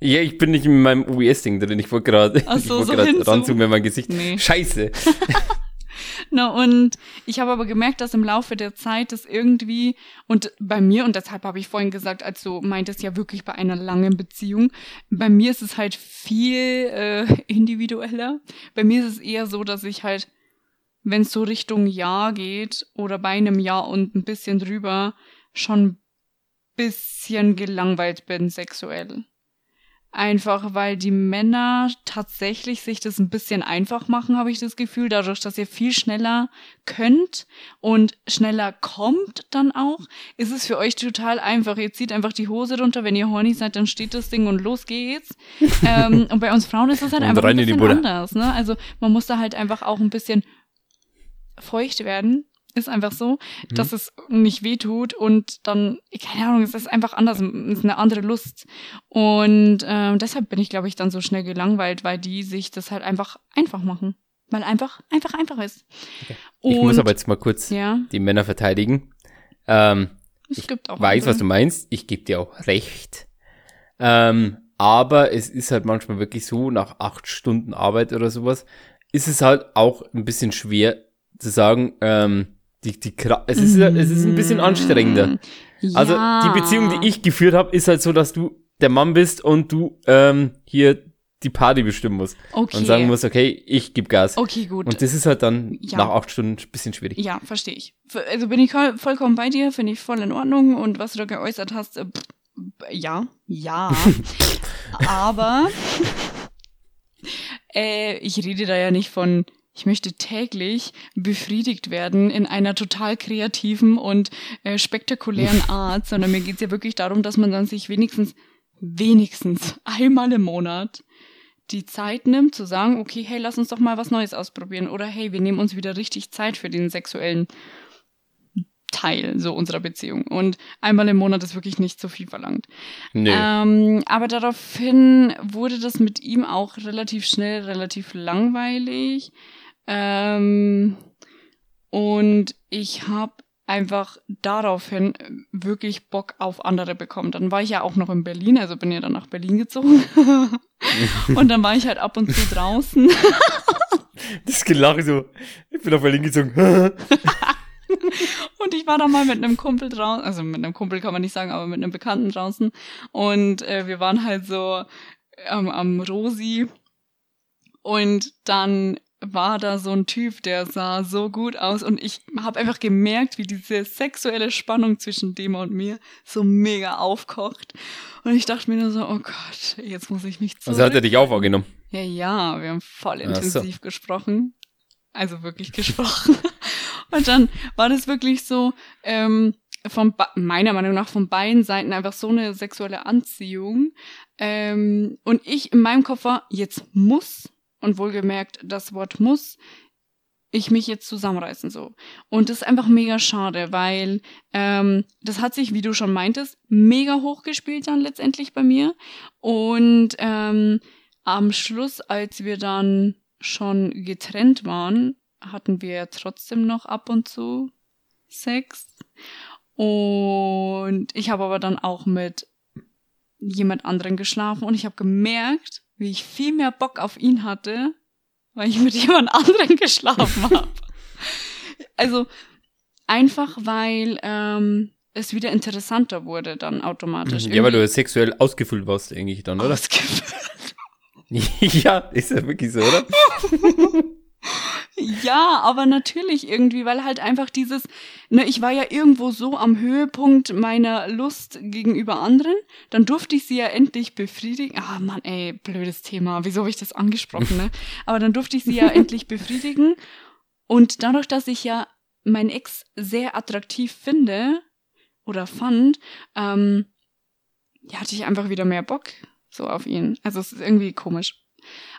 Ja, ich bin nicht in meinem OBS-Ding drin. Ich wollte gerade Ach ich so, wollte so ranzoomen in mein Gesicht. Nee. Scheiße. Na, und ich habe aber gemerkt, dass im Laufe der Zeit das irgendwie, und bei mir, und deshalb habe ich vorhin gesagt, als du meintest ja wirklich bei einer langen Beziehung, bei mir ist es halt viel äh, individueller. Bei mir ist es eher so, dass ich halt, wenn es so Richtung Jahr geht oder bei einem Jahr und ein bisschen drüber, schon bisschen gelangweilt bin sexuell. Einfach weil die Männer tatsächlich sich das ein bisschen einfach machen, habe ich das Gefühl, dadurch, dass ihr viel schneller könnt und schneller kommt dann auch, ist es für euch total einfach. Ihr zieht einfach die Hose runter, wenn ihr horny seid, dann steht das Ding und los geht's. ähm, und bei uns Frauen ist das halt Und einfach ein bisschen anders. Ne? Also man muss da halt einfach auch ein bisschen feucht werden. Ist einfach so, Mhm. dass es nicht wehtut und dann, keine Ahnung, es ist einfach anders, es ist eine andere Lust. Und ähm, deshalb bin ich, glaube ich, dann so schnell gelangweilt, weil die sich das halt einfach einfach machen. Weil einfach, einfach, einfach ist. Ich Und, muss aber jetzt mal kurz ja, die Männer verteidigen. Ähm, es gibt auch weiß, andere. was du meinst. Ich gebe dir auch recht. Ähm, aber es ist halt manchmal wirklich so, nach acht Stunden Arbeit oder sowas, ist es halt auch ein bisschen schwer zu sagen, ähm, die, die, es ist, es ist ein bisschen anstrengender. Also Mm. Ja. die Beziehung, die ich geführt habe, ist halt so, dass du der Mann bist und du ähm, hier die Party bestimmen musst okay. und sagen musst, okay, ich gebe Gas. Okay, gut. Und das ist halt dann Ja. nach acht Stunden ein bisschen schwierig. Ja, verstehe ich. Also bin ich voll- vollkommen bei dir, finde ich voll in Ordnung. Und was du da geäußert hast, äh, ja, ja. Aber äh, ich rede da ja nicht von, ich möchte täglich befriedigt werden in einer total kreativen und äh, spektakulären Art, sondern mir geht's ja wirklich darum, dass man dann sich wenigstens, wenigstens einmal im Monat die Zeit nimmt, zu sagen, okay, hey, lass uns doch mal was Neues ausprobieren. Oder hey, wir nehmen uns wieder richtig Zeit für den sexuellen Teil so unserer Beziehung. Und einmal im Monat ist wirklich nicht so viel verlangt. Nö. Ähm, aber daraufhin wurde das mit ihm auch relativ schnell, relativ langweilig. Ähm, und ich habe einfach daraufhin wirklich Bock auf andere bekommen. Dann war ich ja auch noch in Berlin, also bin ja dann nach Berlin gezogen. und dann war ich halt ab und zu draußen. Das Gelache so, ich bin auf Berlin gezogen. Und ich war da mal mit einem Kumpel draußen, also mit einem Kumpel kann man nicht sagen, aber mit einem Bekannten draußen. Und äh, wir waren halt so ähm, am Rosi. Und dann war da so ein Typ, der sah so gut aus und ich habe einfach gemerkt, wie diese sexuelle Spannung zwischen dem und mir so mega aufkocht. Und ich dachte mir nur so, oh Gott, jetzt muss ich mich zurück. Also hat er dich auch wahrgenommen? Ja, ja, wir haben voll Ach so. intensiv gesprochen. Also wirklich gesprochen. und dann war das wirklich so, ähm, von meiner Meinung nach von beiden Seiten einfach so eine sexuelle Anziehung. Ähm, und ich in meinem Kopf war, jetzt muss, und wohlgemerkt das Wort muss, ich mich jetzt zusammenreißen so. Und das ist einfach mega schade, weil ähm, das hat sich, wie du schon meintest, mega hochgespielt dann letztendlich bei mir. Und ähm, am Schluss, als wir dann schon getrennt waren, hatten wir trotzdem noch ab und zu Sex. Und ich habe aber dann auch mit jemand anderen geschlafen und ich habe gemerkt, wie ich viel mehr Bock auf ihn hatte, weil ich mit jemand anderen geschlafen habe. also einfach, weil ähm, es wieder interessanter wurde dann automatisch. Ja, weil du sexuell ausgefüllt warst eigentlich dann, oder? Ausgefüllt. ja, ist ja wirklich so, oder? Ja, aber natürlich irgendwie, weil halt einfach dieses, ne, ich war ja irgendwo so am Höhepunkt meiner Lust gegenüber anderen, dann durfte ich sie ja endlich befriedigen. Ah, Mann, ey, blödes Thema, wieso habe ich das angesprochen, ne? Aber dann durfte ich sie ja endlich befriedigen und dadurch, dass ich ja meinen Ex sehr attraktiv finde oder fand, ähm, ja, hatte ich einfach wieder mehr Bock so auf ihn. Also es ist irgendwie komisch.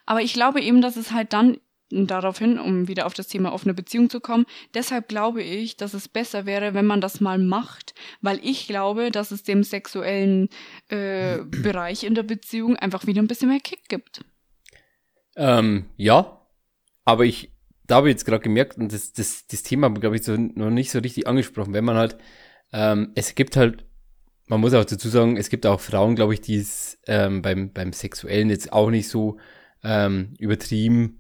Aber ich glaube eben, dass es halt dann daraufhin, um wieder auf das Thema offene Beziehung zu kommen, deshalb glaube ich, dass es besser wäre, wenn man das mal macht, weil ich glaube, dass es dem sexuellen äh, Bereich in der Beziehung einfach wieder ein bisschen mehr Kick gibt. Ähm, ja, aber ich, da habe ich jetzt gerade gemerkt, und das, das, das Thema, glaube ich, so, noch nicht so richtig angesprochen, wenn man halt, ähm, es gibt halt, man muss auch dazu sagen, es gibt auch Frauen, glaube ich, die es ähm, beim, beim Sexuellen jetzt auch nicht so ähm, übertrieben,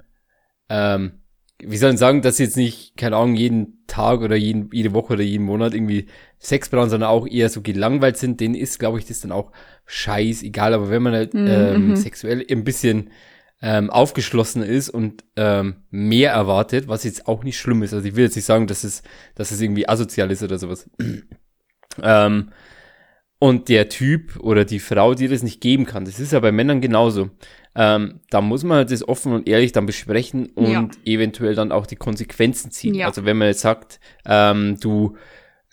ähm, wie soll ich sagen, dass sie jetzt nicht, keine Ahnung, jeden Tag oder jeden, jede Woche oder jeden Monat irgendwie Sex brauchen, sondern auch eher so gelangweilt sind, denen ist, glaube ich, das dann auch scheißegal. Aber wenn man halt Mhm, ähm, mhm. sexuell ein bisschen ähm, aufgeschlossen ist und ähm, mehr erwartet, was jetzt auch nicht schlimm ist. Also ich will jetzt nicht sagen, dass es, dass es irgendwie asozial ist oder sowas. ähm, und der Typ oder die Frau, die das nicht geben kann, das ist ja bei Männern genauso. Ähm, da muss man halt das offen und ehrlich dann besprechen und Ja. eventuell dann auch die Konsequenzen ziehen. Ja. Also wenn man jetzt sagt, ähm, du,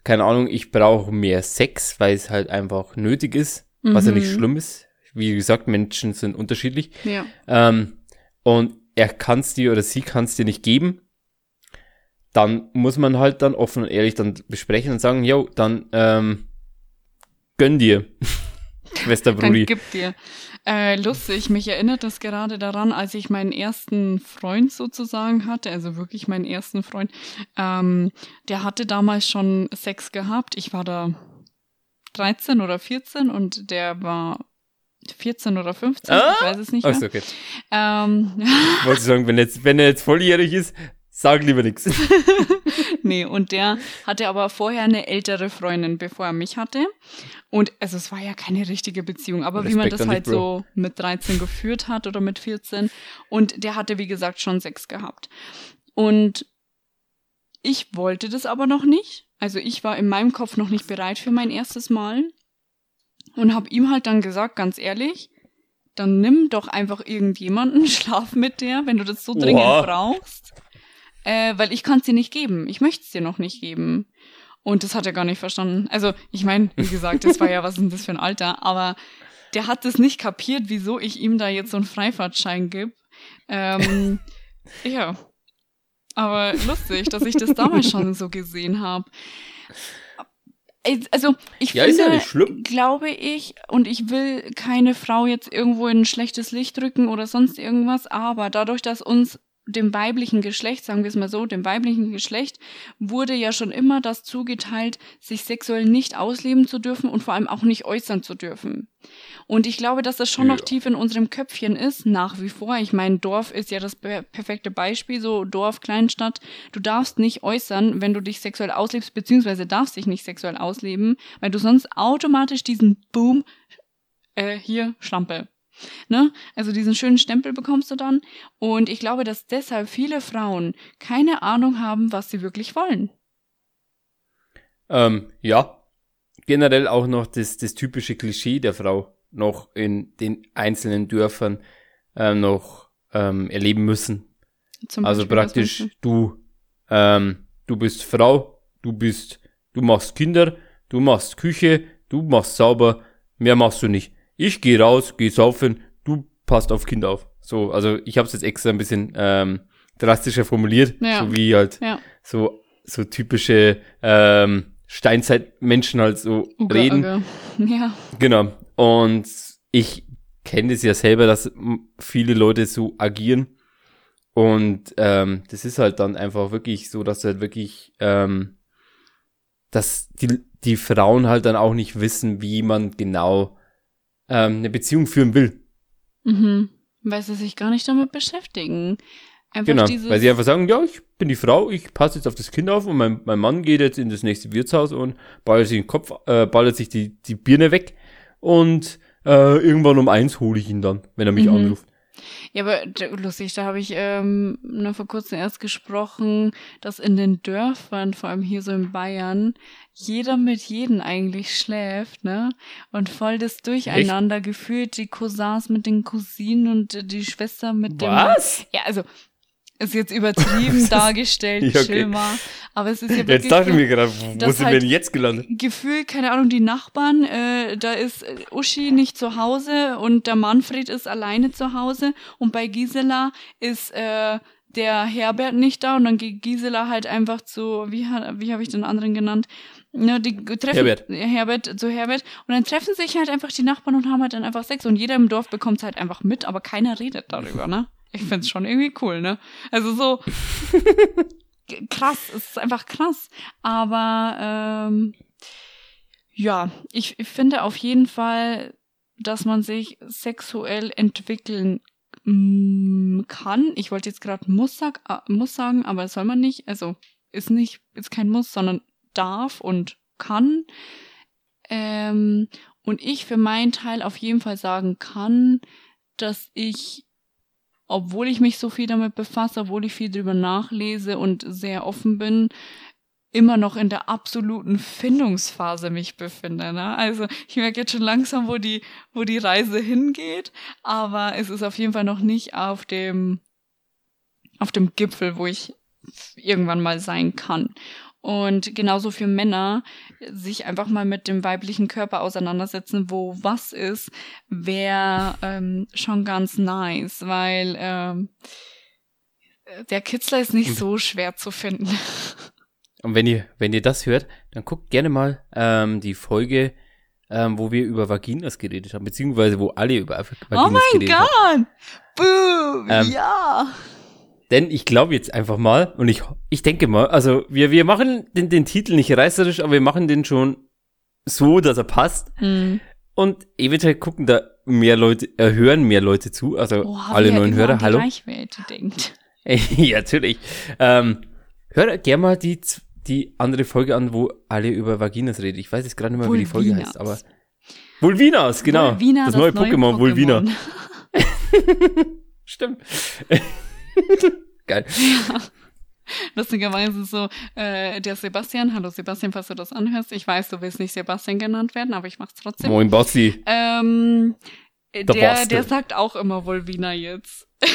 keine Ahnung, ich brauche mehr Sex, weil es halt einfach nötig ist, was ja nicht Mhm. schlimm ist. Wie gesagt, Menschen sind unterschiedlich. Ja. Ähm, und er kann es dir oder sie kann es dir nicht geben, dann muss man halt dann offen und ehrlich dann besprechen und sagen, jo, dann ähm, gönn dir, Schwester Dann Brudi. gib dir. Äh, lustig, mich erinnert das gerade daran, als ich meinen ersten Freund sozusagen hatte, also wirklich meinen ersten Freund. Ähm, der hatte damals schon Sex gehabt. Ich war da 13 oder 14 und der war 14 oder 15, Ah? ich weiß es nicht mehr. Achso, okay. Ähm, Wollte sagen, wenn, jetzt, wenn er jetzt volljährig ist, sag lieber nichts. nee, und der hatte aber vorher eine ältere Freundin, bevor er mich hatte. Und also es war ja keine richtige Beziehung, aber wie man Respekt das halt Bro. so mit 13 geführt hat oder mit 14. Und der hatte, wie gesagt, schon Sex gehabt. Und ich wollte das aber noch nicht. Also ich war in meinem Kopf noch nicht bereit für mein erstes Mal. Und habe ihm halt dann gesagt, ganz ehrlich, dann nimm doch einfach irgendjemanden, schlaf mit der, wenn du das so dringend Oha. brauchst. Äh, weil ich kann es dir nicht geben. Ich möchte es dir noch nicht geben. Und das hat er gar nicht verstanden. Also, ich meine, wie gesagt, das war ja, was ist denn das für ein Alter? Aber der hat das nicht kapiert, wieso ich ihm da jetzt so einen Freifahrtschein gebe. Ähm, ja. Aber lustig, dass ich das damals schon so gesehen habe. Also, ich Ja, ist finde, ja nicht schlimm. glaube ich, und ich will keine Frau jetzt irgendwo in ein schlechtes Licht rücken oder sonst irgendwas, aber dadurch, dass uns dem weiblichen Geschlecht, sagen wir es mal so, dem weiblichen Geschlecht wurde ja schon immer das zugeteilt, sich sexuell nicht ausleben zu dürfen und vor allem auch nicht äußern zu dürfen. Und ich glaube, dass das schon noch Ja. tief in unserem Köpfchen ist, nach wie vor. Ich meine, Dorf ist ja das per perfekte Beispiel, so Dorf, Kleinstadt. Du darfst nicht äußern, wenn du dich sexuell auslebst, beziehungsweise darfst dich nicht sexuell ausleben, weil du sonst automatisch diesen Boom, äh, hier, Schlampe. Ne? Also diesen schönen Stempel bekommst du dann. Und ich glaube, dass deshalb viele Frauen keine Ahnung haben, was sie wirklich wollen. Ähm, ja. Generell auch noch das, das typische Klischee der Frau noch in den einzelnen Dörfern äh, noch ähm, erleben müssen. Zum Also Beispiel, praktisch, du, ähm, du bist Frau, du bist, du machst Kinder, du machst Küche, du machst sauber, mehr machst du nicht. Ich gehe raus, geh saufen, du passt auf Kinder auf. So, also ich habe es jetzt extra ein bisschen ähm, drastischer formuliert, Ja. so wie halt? Ja. so so typische ähm, Steinzeitmenschen halt so Uga, reden. Uga. Ja. Genau. Und ich kenne das ja selber, dass viele Leute so agieren. Und ähm, das ist halt dann einfach wirklich so, dass halt wirklich, ähm, dass die, die Frauen halt dann auch nicht wissen, wie man genau ähm, eine Beziehung führen will. Mhm. Weil sie sich gar nicht damit beschäftigen. Einfach Genau. dieses. Weil sie einfach sagen, ja, ich bin die Frau, ich passe jetzt auf das Kind auf und mein, mein Mann geht jetzt in das nächste Wirtshaus und ballert sich den Kopf, äh, ballert sich die, die Birne weg und äh, irgendwann um eins hole ich ihn dann, wenn er mich Mhm. anruft. Ja, aber lustig, da habe ich ähm, nur vor kurzem erst gesprochen, dass in den Dörfern, vor allem hier so in Bayern, jeder mit jedem eigentlich schläft, ne? Und voll das Durcheinander gefühlt, die Cousins mit den Cousinen und äh, die Schwester mit dem. Was? Ja, also ist jetzt übertrieben dargestellt, Ja, okay. mal. Aber es ist ja wirklich. Jetzt dachte ich mir gerade, wo sind wir halt- denn jetzt gelandet? Gefühl, keine Ahnung, die Nachbarn, äh, da ist äh, Uschi nicht zu Hause und der Manfred ist alleine zu Hause und bei Gisela ist äh, der Herbert nicht da und dann geht Gisela halt einfach zu, wie, wie habe ich den anderen genannt? Ne, die treffen Herbert. Herbert zu Herbert und dann treffen sich halt einfach die Nachbarn und haben halt dann einfach Sex und jeder im Dorf bekommt halt einfach mit, aber keiner redet darüber, ne? Ich find's schon irgendwie cool, ne? Also so krass, es ist einfach krass. Aber ähm, ja, ich, ich finde auf jeden Fall, dass man sich sexuell entwickeln mm, kann. Ich wollte jetzt gerade muss, sag, äh, muss sagen, aber das soll man nicht. Also ist nicht, ist kein Muss, sondern darf und kann. Ähm, und ich für meinen Teil auf jeden Fall sagen kann, dass ich, obwohl ich mich so viel damit befasse, obwohl ich viel drüber nachlese und sehr offen bin, immer noch in der absoluten Findungsphase mich befinde. Ne? Also ich merke jetzt schon langsam, wo die, wo die Reise hingeht, aber es ist auf jeden Fall noch nicht auf dem, auf dem Gipfel, wo ich irgendwann mal sein kann. Und genauso für Männer, sich einfach mal mit dem weiblichen Körper auseinandersetzen, wo was ist, wäre ähm, schon ganz nice, weil ähm, der Kitzler ist nicht so schwer zu finden. Und wenn ihr, wenn ihr das hört, dann guckt gerne mal ähm, die Folge, ähm, wo wir über Vaginas geredet haben, beziehungsweise wo alle über Vaginas oh mein geredet haben. Gott! Boom! Ähm, ja! Denn ich glaube jetzt einfach mal, und ich, ich denke mal, also wir, wir machen den, den Titel nicht reißerisch, aber wir machen den schon so, dass er passt. Hm. Und eventuell gucken da mehr Leute, äh, hören mehr Leute zu, also Oh, alle neuen immer Hörer, hallo. Reichweite denkt. ja, natürlich. Ähm, hört gerne mal die, die andere Folge an, wo alle über Vaginas reden. Ich weiß jetzt gerade nicht mehr, wie die Folge heißt, aber Vulvinas, genau. Vulvina, das, neue Pokémon, Vulvina. Stimmt. Geil. Lustigerweise so, äh, der Sebastian, hallo Sebastian, falls du das anhörst, ich weiß, du willst nicht Sebastian genannt werden, aber ich mach's trotzdem. Moin, Bossi. Ähm, der, der sagt auch immer Volvina jetzt.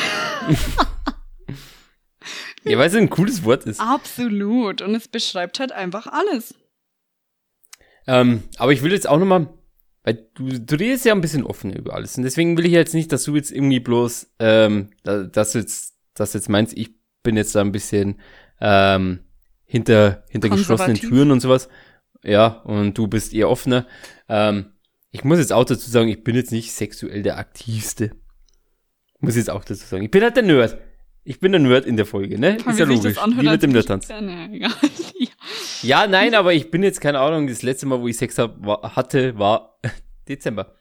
Ja, weil es ein cooles Wort ist. Absolut. Und es beschreibt halt einfach alles. Ähm, aber ich will jetzt auch nochmal, weil du, du redest ja ein bisschen offen über alles. Und deswegen will ich jetzt nicht, dass du jetzt irgendwie bloß, ähm, da- dass du jetzt, dass du jetzt meinst, ich bin jetzt da ein bisschen ähm, hinter, hinter geschlossenen. Türen und sowas. Ja, und du bist eher offener. Ähm, ich muss jetzt auch dazu sagen, ich bin jetzt nicht sexuell der Aktivste. Muss jetzt auch dazu sagen. Ich bin halt der Nerd. Ich bin der Nerd in der Folge, ne? Ist ja logisch. das Wie mit dem Nerdtanz. Ja. Ja. Ja, nein, aber ich bin jetzt keine Ahnung, das letzte Mal, wo ich Sex hab, war, hatte, war Dezember.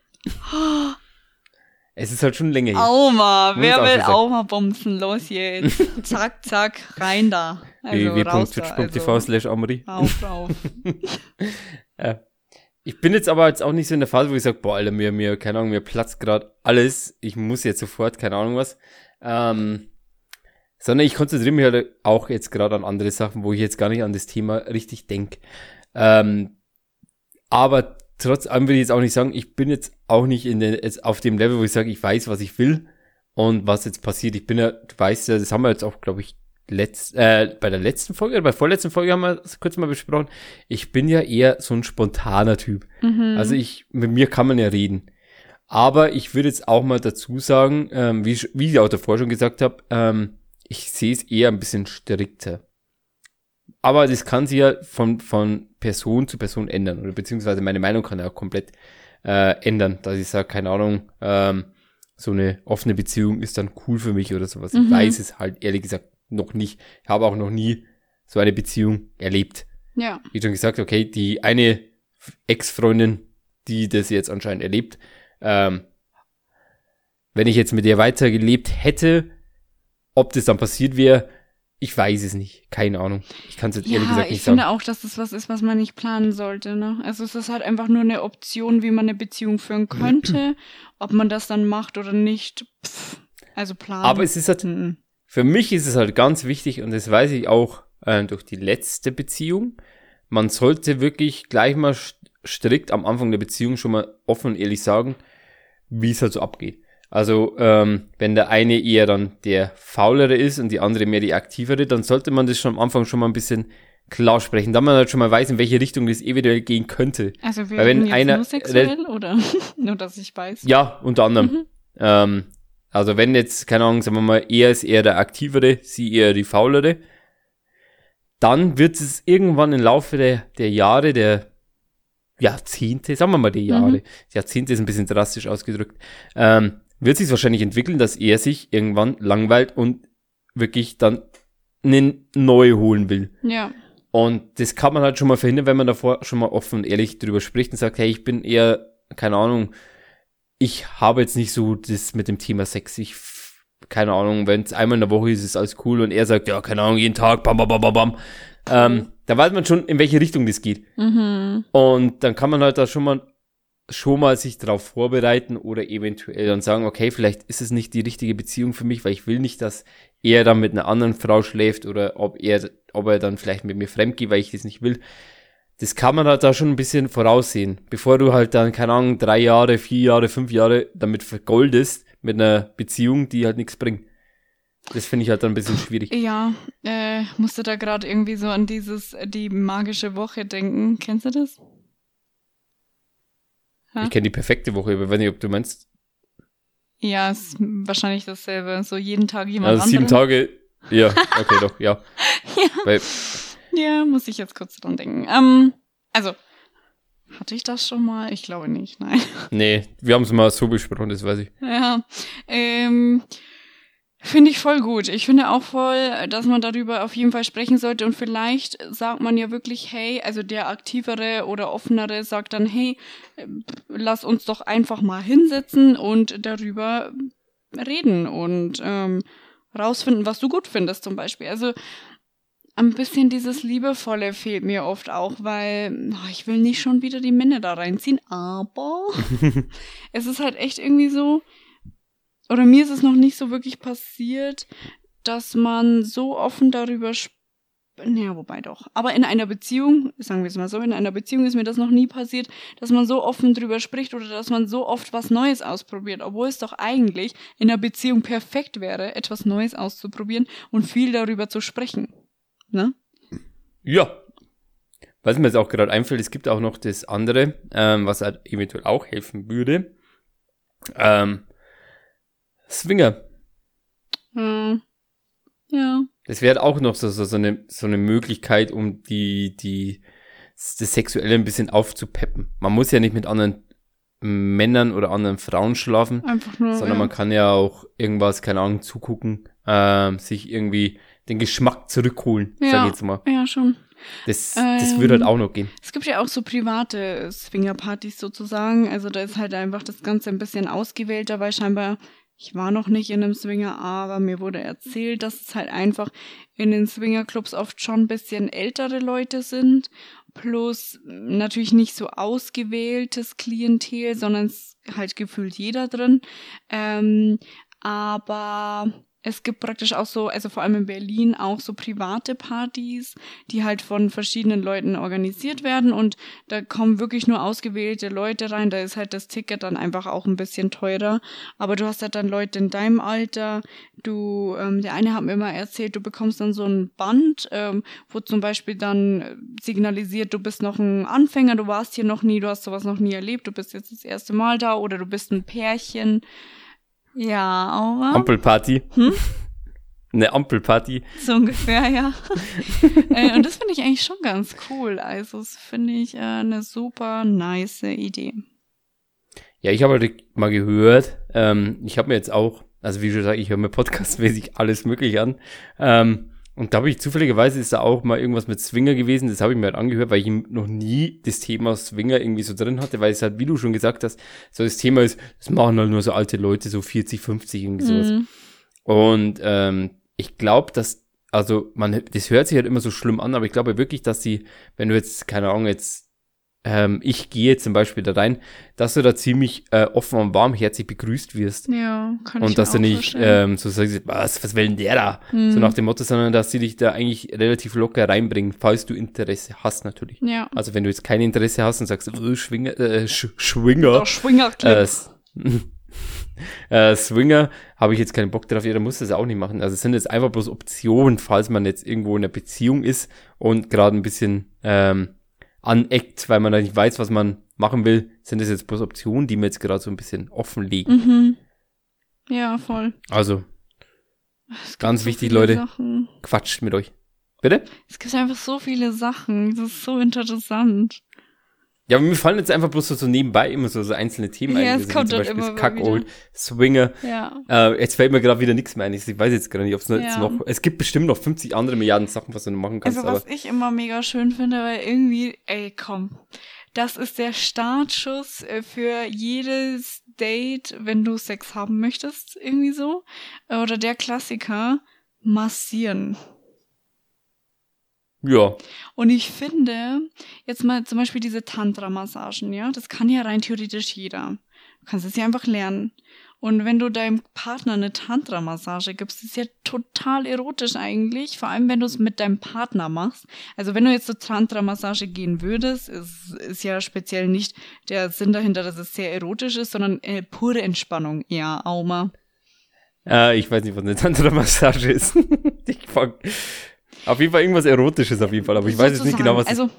Es ist halt schon länger her. Auma, wer will gesagt. Auma bumsen? Los jetzt. zack, zack, rein da. Also www.twitch.tv Also, slash Amri. auf, auf. Ja. ich bin jetzt aber jetzt auch nicht so in der Phase, wo ich sage, boah, Alter, mir, mir, keine Ahnung, mir platzt gerade alles. Ich muss jetzt sofort, keine Ahnung was. Ähm, sondern ich konzentriere mich halt auch jetzt gerade an andere Sachen, wo ich jetzt gar nicht an das Thema richtig denke. Ähm, aber trotz allem will ich jetzt auch nicht sagen, ich bin jetzt auch nicht in den, jetzt auf dem Level, wo ich sage, ich weiß, was ich will und was jetzt passiert. Ich bin ja, du weißt ja, das haben wir jetzt auch, glaube ich, letzt, äh, bei der letzten Folge oder bei der vorletzten Folge haben wir es kurz mal besprochen. Ich bin ja eher so ein spontaner Typ. Mhm. Also ich, mit mir kann man ja reden. Aber ich würde jetzt auch mal dazu sagen, ähm, wie, wie ich auch davor schon gesagt habe, ähm, ich sehe es eher ein bisschen strikter. Aber das kann sich ja von, von Person zu Person ändern. Oder beziehungsweise meine Meinung kann ja auch komplett äh, ändern. Dass ich sage, keine Ahnung, ähm, so eine offene Beziehung ist dann cool für mich oder sowas. Ich Mhm. weiß es halt ehrlich gesagt noch nicht. Ich habe auch noch nie so eine Beziehung erlebt. Ja. Wie schon gesagt, okay, die eine Ex-Freundin, die das jetzt anscheinend erlebt, ähm, wenn ich jetzt mit ihr weitergelebt hätte, ob das dann passiert wäre, ich weiß es nicht. Keine Ahnung. Ich kann es jetzt ehrlich Ja, gesagt ich nicht sagen. finde auch, dass das was ist, was man nicht planen sollte. Ne? Also es ist halt einfach nur eine Option, wie man eine Beziehung führen könnte. Ob man das dann macht oder nicht, pff, also planen. Aber es ist halt, Mhm. für mich ist es halt ganz wichtig und das weiß ich auch äh, durch die letzte Beziehung. Man sollte wirklich gleich mal st- strikt am Anfang der Beziehung schon mal offen und ehrlich sagen, wie es halt so abgeht. Also ähm, wenn der eine eher dann der faulere ist und die andere mehr die aktivere, dann sollte man das schon am Anfang schon mal ein bisschen klar sprechen, damit man halt schon mal weiß, in welche Richtung das eventuell gehen könnte. Also wir Weil wenn jetzt einer- nur sexuell oder nur, dass ich weiß. Ja, unter anderem. Mhm. Ähm, also wenn jetzt, keine Ahnung, sagen wir mal, er ist eher der aktivere, sie eher die faulere, dann wird es irgendwann im Laufe der, der Jahre, der Jahrzehnte, sagen wir mal die Jahre, Mhm. Jahrzehnte ist ein bisschen drastisch ausgedrückt, ähm, wird sich wahrscheinlich entwickeln, dass er sich irgendwann langweilt und wirklich dann eine neue holen will. Ja. Und das kann man halt schon mal verhindern, wenn man davor schon mal offen und ehrlich drüber spricht und sagt, hey, ich bin eher, keine Ahnung, ich habe jetzt nicht so das mit dem Thema Sex. Ich, keine Ahnung, wenn es einmal in der Woche ist, ist alles cool und er sagt, ja, keine Ahnung, jeden Tag, bam, bam, bam, bam, bam. Ähm, da weiß man schon, in welche Richtung das geht. Mhm. Und dann kann man halt da schon mal schon mal sich darauf vorbereiten oder eventuell dann sagen, okay, vielleicht ist es nicht die richtige Beziehung für mich, weil ich will nicht, dass er dann mit einer anderen Frau schläft oder ob er, ob er dann vielleicht mit mir fremd geht, weil ich das nicht will. Das kann man halt da schon ein bisschen voraussehen, bevor du halt dann, keine Ahnung, drei Jahre, vier Jahre, fünf Jahre damit vergoldest mit einer Beziehung, die halt nichts bringt. Das finde ich halt dann ein bisschen schwierig. Ja, äh, musste da gerade irgendwie so an dieses, die magische Woche denken. Kennst du das? Ja. Ich kenne die perfekte Woche, aber weiß nicht, ob du meinst, Ja, ist wahrscheinlich dasselbe. So jeden Tag jemand also sieben anderen. Tage, ja, okay, doch, ja. Weil, Ja, muss ich jetzt kurz dran denken. Ähm, also, hatte ich das schon mal? Ich glaube nicht, nein. Nee, wir haben es mal so besprochen, das weiß ich. Ja, ähm, finde ich voll gut. Ich finde auch voll, dass man darüber auf jeden Fall sprechen sollte und vielleicht sagt man ja wirklich, hey, also der aktivere oder offenere sagt dann, hey, äh, lass uns doch einfach mal hinsetzen und darüber reden und ähm, rausfinden, was du gut findest zum Beispiel. Also ein bisschen dieses Liebevolle fehlt mir oft auch, weil oh, ich will nicht schon wieder die Männer da reinziehen, aber es ist halt echt irgendwie so, oder mir ist es noch nicht so wirklich passiert, dass man so offen darüber spricht. Naja, wobei doch. Aber in einer Beziehung, sagen wir es mal so, in einer Beziehung ist mir das noch nie passiert, dass man so offen drüber spricht oder dass man so oft was Neues ausprobiert, obwohl es doch eigentlich in einer Beziehung perfekt wäre, etwas Neues auszuprobieren und viel darüber zu sprechen. Ne? Ja. Was mir jetzt auch gerade einfällt, es gibt auch noch das andere, ähm, was halt eventuell auch helfen würde. Ähm, Swinger. Hm. Ja. Das wäre auch noch so, so, so, eine, so eine Möglichkeit, um die, die, das Sexuelle ein bisschen aufzupeppen. Man muss ja nicht mit anderen Männern oder anderen Frauen schlafen, Einfach nur. sondern ja. man kann ja auch irgendwas, keine Ahnung, zugucken, ähm, sich irgendwie den Geschmack zurückholen, sag Ja. ich jetzt mal. Ja, schon. Das, das Ähm, würde halt auch noch gehen. Es gibt ja auch so private Swingerpartys sozusagen. Also da ist halt einfach das Ganze ein bisschen ausgewählter, weil scheinbar Ich war noch nicht in einem Swinger, aber mir wurde erzählt, dass es halt einfach in den Swingerclubs oft schon ein bisschen ältere Leute sind. Plus natürlich nicht so ausgewähltes Klientel, sondern es halt gefühlt jeder drin. Ähm, aber es gibt praktisch auch so, also vor allem in Berlin auch so private Partys, die halt von verschiedenen Leuten organisiert werden und da kommen wirklich nur ausgewählte Leute rein. Da ist halt das Ticket dann einfach auch ein bisschen teurer. Aber du hast halt dann Leute in deinem Alter. Du, ähm, der eine hat mir immer erzählt, du bekommst dann so ein Band, ähm, wo zum Beispiel dann signalisiert, du bist noch ein Anfänger, du warst hier noch nie, du hast sowas noch nie erlebt, du bist jetzt das erste Mal da oder du bist ein Pärchen. Ja, aber. Ampelparty. Hm? Eine Ampelparty. So ungefähr, ja. äh, und das finde ich eigentlich schon ganz cool. Also, das finde ich äh, eine super nice Idee. Ja, ich habe halt mal gehört, ähm, ich habe mir jetzt auch, also wie schon gesagt, ich höre mir podcastmäßig alles mögliche an. Ähm, und da habe ich zufälligerweise ist da auch mal irgendwas mit Swinger gewesen, das habe ich mir halt angehört, weil ich noch nie das Thema Swinger irgendwie so drin hatte, weil es halt, wie du schon gesagt hast, so das Thema ist, das machen halt nur so alte Leute, so 40, 50, irgendwie sowas. Mhm. Und ähm, ich glaube, dass, also man, das hört sich halt immer so schlimm an, aber ich glaube wirklich, dass sie, wenn du jetzt, keine Ahnung, jetzt ähm, ich gehe zum Beispiel da rein, dass du da ziemlich äh, offen und warmherzig begrüßt wirst. Ja, kann Und ich dass du nicht ähm, so sagst, was, was will denn der da? Mhm. So nach dem Motto, sondern dass sie dich da eigentlich relativ locker reinbringen, falls du Interesse hast natürlich. Ja. Also wenn du jetzt kein Interesse hast und sagst, äh, Schwinger, äh, Sch Schwinger, Doch, Schwingerclip. äh, äh, Swinger, habe ich jetzt keinen Bock drauf, ja, dann muss das auch nicht machen. Also es sind jetzt einfach bloß Optionen, falls man jetzt irgendwo in einer Beziehung ist und gerade ein bisschen ähm, aneckt, weil man da nicht weiß, was man machen will, sind das jetzt bloß Optionen, die mir jetzt gerade so ein bisschen offenlegen. Mhm. Ja, voll. Also, Ganz so wichtig, Leute. Sachen. quatscht mit euch. Bitte? Es gibt einfach so viele Sachen. Das ist so interessant. Ja, aber mir fallen jetzt einfach bloß so, so nebenbei immer so, so einzelne Themen Ja, ein. es wie kommt zum dann Beispiel immer das Kackold, Swinger. Ja. Äh, jetzt fällt mir gerade wieder nichts mehr ein. Ich weiß jetzt gerade nicht, ob es Ja. noch. Es gibt bestimmt noch 50 andere Milliarden Sachen, was du noch machen kannst. Also was ich immer mega schön finde, weil irgendwie, ey, komm, das ist der Startschuss äh, für jedes Date, wenn du Sex haben möchtest, irgendwie so. Oder der Klassiker, massieren. Ja, Und ich finde, jetzt mal zum Beispiel diese Tantra-Massagen, ja, das kann ja rein theoretisch jeder. Du kannst es ja einfach lernen. Und wenn du deinem Partner eine Tantra-Massage gibst, ist ja total erotisch eigentlich, vor allem wenn du es mit deinem Partner machst. Also wenn du jetzt zur Tantra-Massage gehen würdest, ist, ist ja speziell nicht der Sinn dahinter, dass es sehr erotisch ist, sondern äh, pure Entspannung. Ja, Auma. äh, ich weiß nicht, was eine Tantra-Massage ist. ich fang, auf jeden Fall irgendwas Erotisches auf jeden Fall, aber ich weiß jetzt nicht genau, was Also,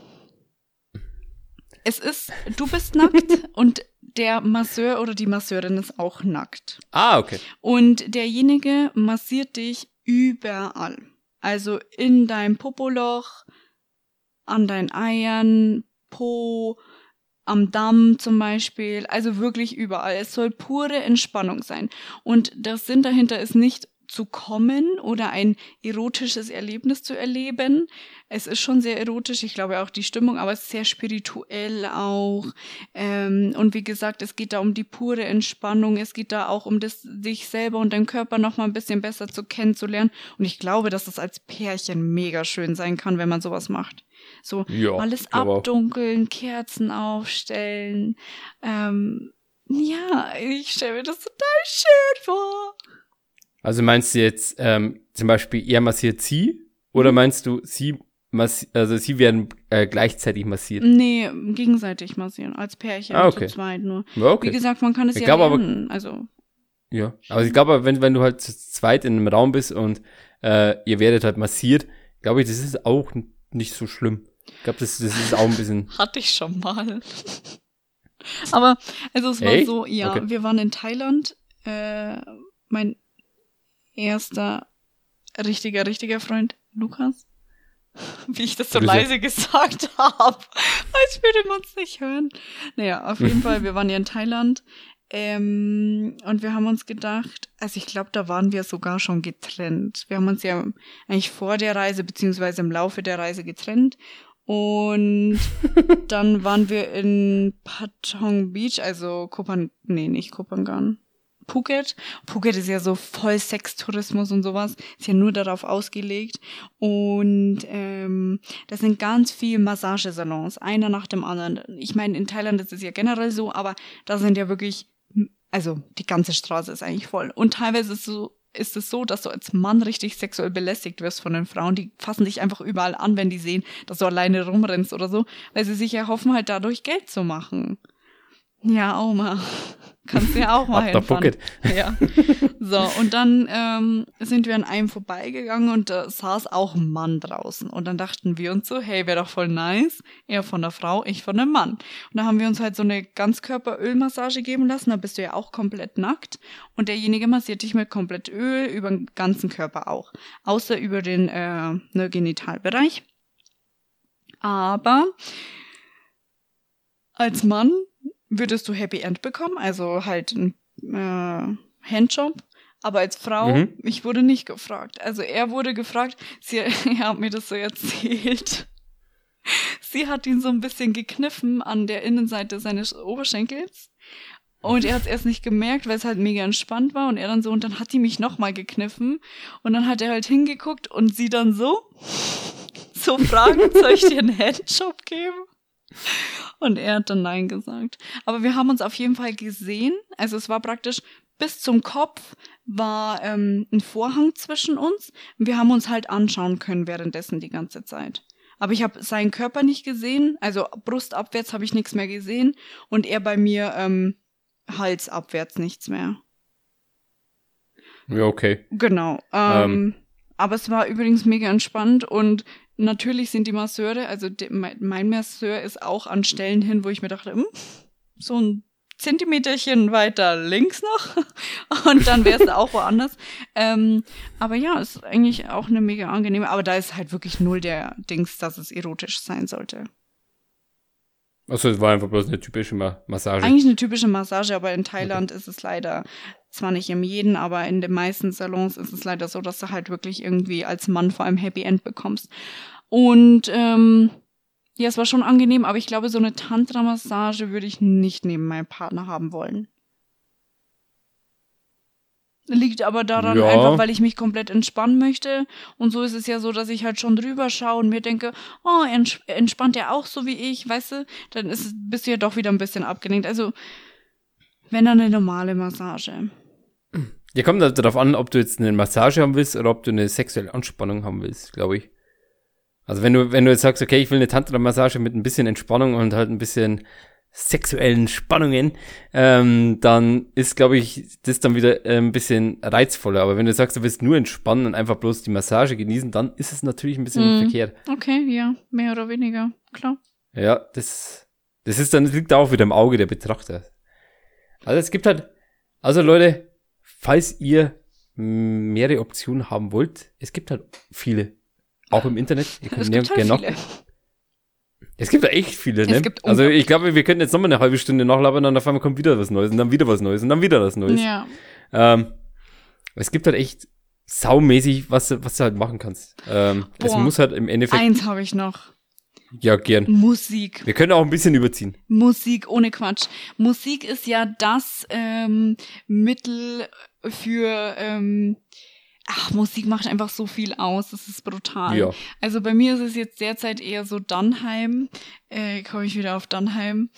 es ist, du bist nackt und der Masseur oder die Masseurin ist auch nackt. Ah, okay. Und derjenige massiert dich überall. Also in deinem Popoloch, an deinen Eiern, Po, am Damm zum Beispiel. Also wirklich überall. Es soll pure Entspannung sein. Und der Sinn dahinter ist nicht zu kommen oder ein erotisches Erlebnis zu erleben. Es ist schon sehr erotisch, ich glaube auch die Stimmung, aber es ist sehr spirituell auch. Ähm, und wie gesagt, es geht da um die pure Entspannung, es geht da auch um das, dich selber und deinen Körper noch mal ein bisschen besser zu kennenzulernen. Und ich glaube, dass das als Pärchen mega schön sein kann, wenn man sowas macht. So Ja, alles abdunkeln, Kerzen aufstellen. Ähm, ja, ich stelle mir das total schön vor. Also meinst du jetzt ähm, zum Beispiel, er massiert sie? Oder Mhm. meinst du, sie also sie werden äh, gleichzeitig massiert? Nee, gegenseitig massieren, als Pärchen, Ah, okay. zu zweit nur. Ja, Wie okay. gesagt, man kann es Ich ja glaube aber- lernen. also, Ja. Aber ich glaube, wenn, wenn du halt zu zweit in einem Raum bist und äh, ihr werdet halt massiert, glaube ich, das ist auch nicht so schlimm. Ich glaube, das, das ist auch ein bisschen. hatte ich schon mal. aber, also es war Echt? so, ja, Okay. wir waren in Thailand. Äh, mein erster richtiger, richtiger Freund, Lukas. Wie ich das so leise gesagt habe, als würde man es nicht hören. Naja, auf jeden Fall, wir waren ja in Thailand. Ähm, und wir haben uns gedacht, also ich glaube, da waren wir sogar schon getrennt. Wir haben uns ja eigentlich vor der Reise beziehungsweise im Laufe der Reise getrennt. Und dann waren wir in Patong Beach, also Kopan, nee, nicht Kopangan. Phuket. Phuket ist ja so voll Sextourismus und sowas. Ist ja nur darauf ausgelegt. Und ähm, das sind ganz viele Massagesalons, einer nach dem anderen. Ich meine, in Thailand ist es ja generell so, aber da sind ja wirklich, also die ganze Straße ist eigentlich voll. Und teilweise ist es so, ist es so, dass du als Mann richtig sexuell belästigt wirst von den Frauen. Die fassen dich einfach überall an, wenn die sehen, dass du alleine rumrennst oder so, weil sie sich erhoffen, halt dadurch Geld zu machen. Ja, Oma. Kannst du ja auch mal hinfahren. Ja. So, und dann ähm, sind wir an einem vorbeigegangen und da saß auch ein Mann draußen. Und dann dachten wir uns so, hey, wäre doch voll nice. Er von der Frau, ich von dem Mann. Und da haben wir uns halt so eine Ganzkörperölmassage geben lassen. Da bist du ja auch komplett nackt. Und derjenige massiert dich mit komplett Öl über den ganzen Körper auch. Außer über den äh, ne, Genitalbereich. Aber als Mann würdest du Happy End bekommen, also halt ein äh, Handjob. Aber als Frau, mhm. ich wurde nicht gefragt. Also er wurde gefragt, sie er hat mir das so erzählt. Sie hat ihn so ein bisschen gekniffen an der Innenseite seines Oberschenkels. Und er hat es erst nicht gemerkt, weil es halt mega entspannt war. Und er dann so, und dann hat die mich nochmal gekniffen. Und dann hat er halt hingeguckt und sie dann so, so fragen, soll ich dir einen Handjob geben? Und er hat dann Nein gesagt. Aber wir haben uns auf jeden Fall gesehen. Also es war praktisch bis zum Kopf war ähm, ein Vorhang zwischen uns. Wir haben uns halt anschauen können währenddessen die ganze Zeit. Aber ich habe seinen Körper nicht gesehen. Also brustabwärts habe ich nichts mehr gesehen. Und er bei mir ähm, halsabwärts nichts mehr. Ja, okay. Genau. Ähm, ähm. Aber es war übrigens mega entspannt und Natürlich sind die Masseure, also de, mein Masseur ist auch an Stellen hin, wo ich mir dachte, hm, so ein Zentimeterchen weiter links noch und dann wär's da auch woanders. Ähm, aber ja, ist eigentlich auch eine mega angenehme, aber da ist halt wirklich null der Dings, dass es erotisch sein sollte. Also es war einfach bloß eine typische Ma Massage. Eigentlich eine typische Massage, aber in Thailand okay. ist es leider zwar nicht im jeden, aber in den meisten Salons ist es leider so, dass du halt wirklich irgendwie als Mann vor allem Happy End bekommst. Und ähm, ja, es war schon angenehm, aber ich glaube, so eine Tantra-Massage würde ich nicht neben meinem Partner haben wollen. Liegt aber daran ja. einfach, weil ich mich komplett entspannen möchte. Und so ist es ja so, dass ich halt schon drüber schaue und mir denke, oh, ents entspannt er auch so wie ich, weißt du? Dann ist, bist du ja doch wieder ein bisschen abgelenkt. Also, wenn dann eine normale Massage. Ja, kommt halt darauf an, ob du jetzt eine Massage haben willst oder ob du eine sexuelle Anspannung haben willst, glaube ich. Also wenn du, wenn du jetzt sagst, okay, ich will eine Tantra-Massage mit ein bisschen Entspannung und halt ein bisschen sexuellen Spannungen, ähm, dann ist, glaube ich, das dann wieder äh, ein bisschen reizvoller. Aber wenn du sagst, du willst nur entspannen und einfach bloß die Massage genießen, dann ist es natürlich ein bisschen mm, verkehrt. Okay, ja, mehr oder weniger, klar. Ja, das, das ist dann, das liegt auch wieder im Auge der Betrachter. Also es gibt halt, also Leute, falls ihr mehrere Optionen haben wollt, es gibt halt viele. Auch im Internet. Ihr könnt es gibt halt gerne viele. Es gibt da echt viele, ne? also ich glaube, wir könnten jetzt nochmal eine halbe Stunde nachlabern und auf einmal kommt wieder was Neues und dann wieder was Neues und dann wieder was Neues. Ja. Ähm, es gibt halt echt saumäßig, was, was du halt machen kannst. Ähm, Boah, es muss halt im Endeffekt. Eins habe ich noch. Ja, gern. Musik. Wir können auch ein bisschen überziehen. Musik, ohne Quatsch. Musik ist ja das ähm, Mittel für ähm, ach, Musik macht einfach so viel aus, das ist brutal. Ja. Also bei mir ist es jetzt derzeit eher so Dannheim. Äh, komme ich wieder auf Dannheim.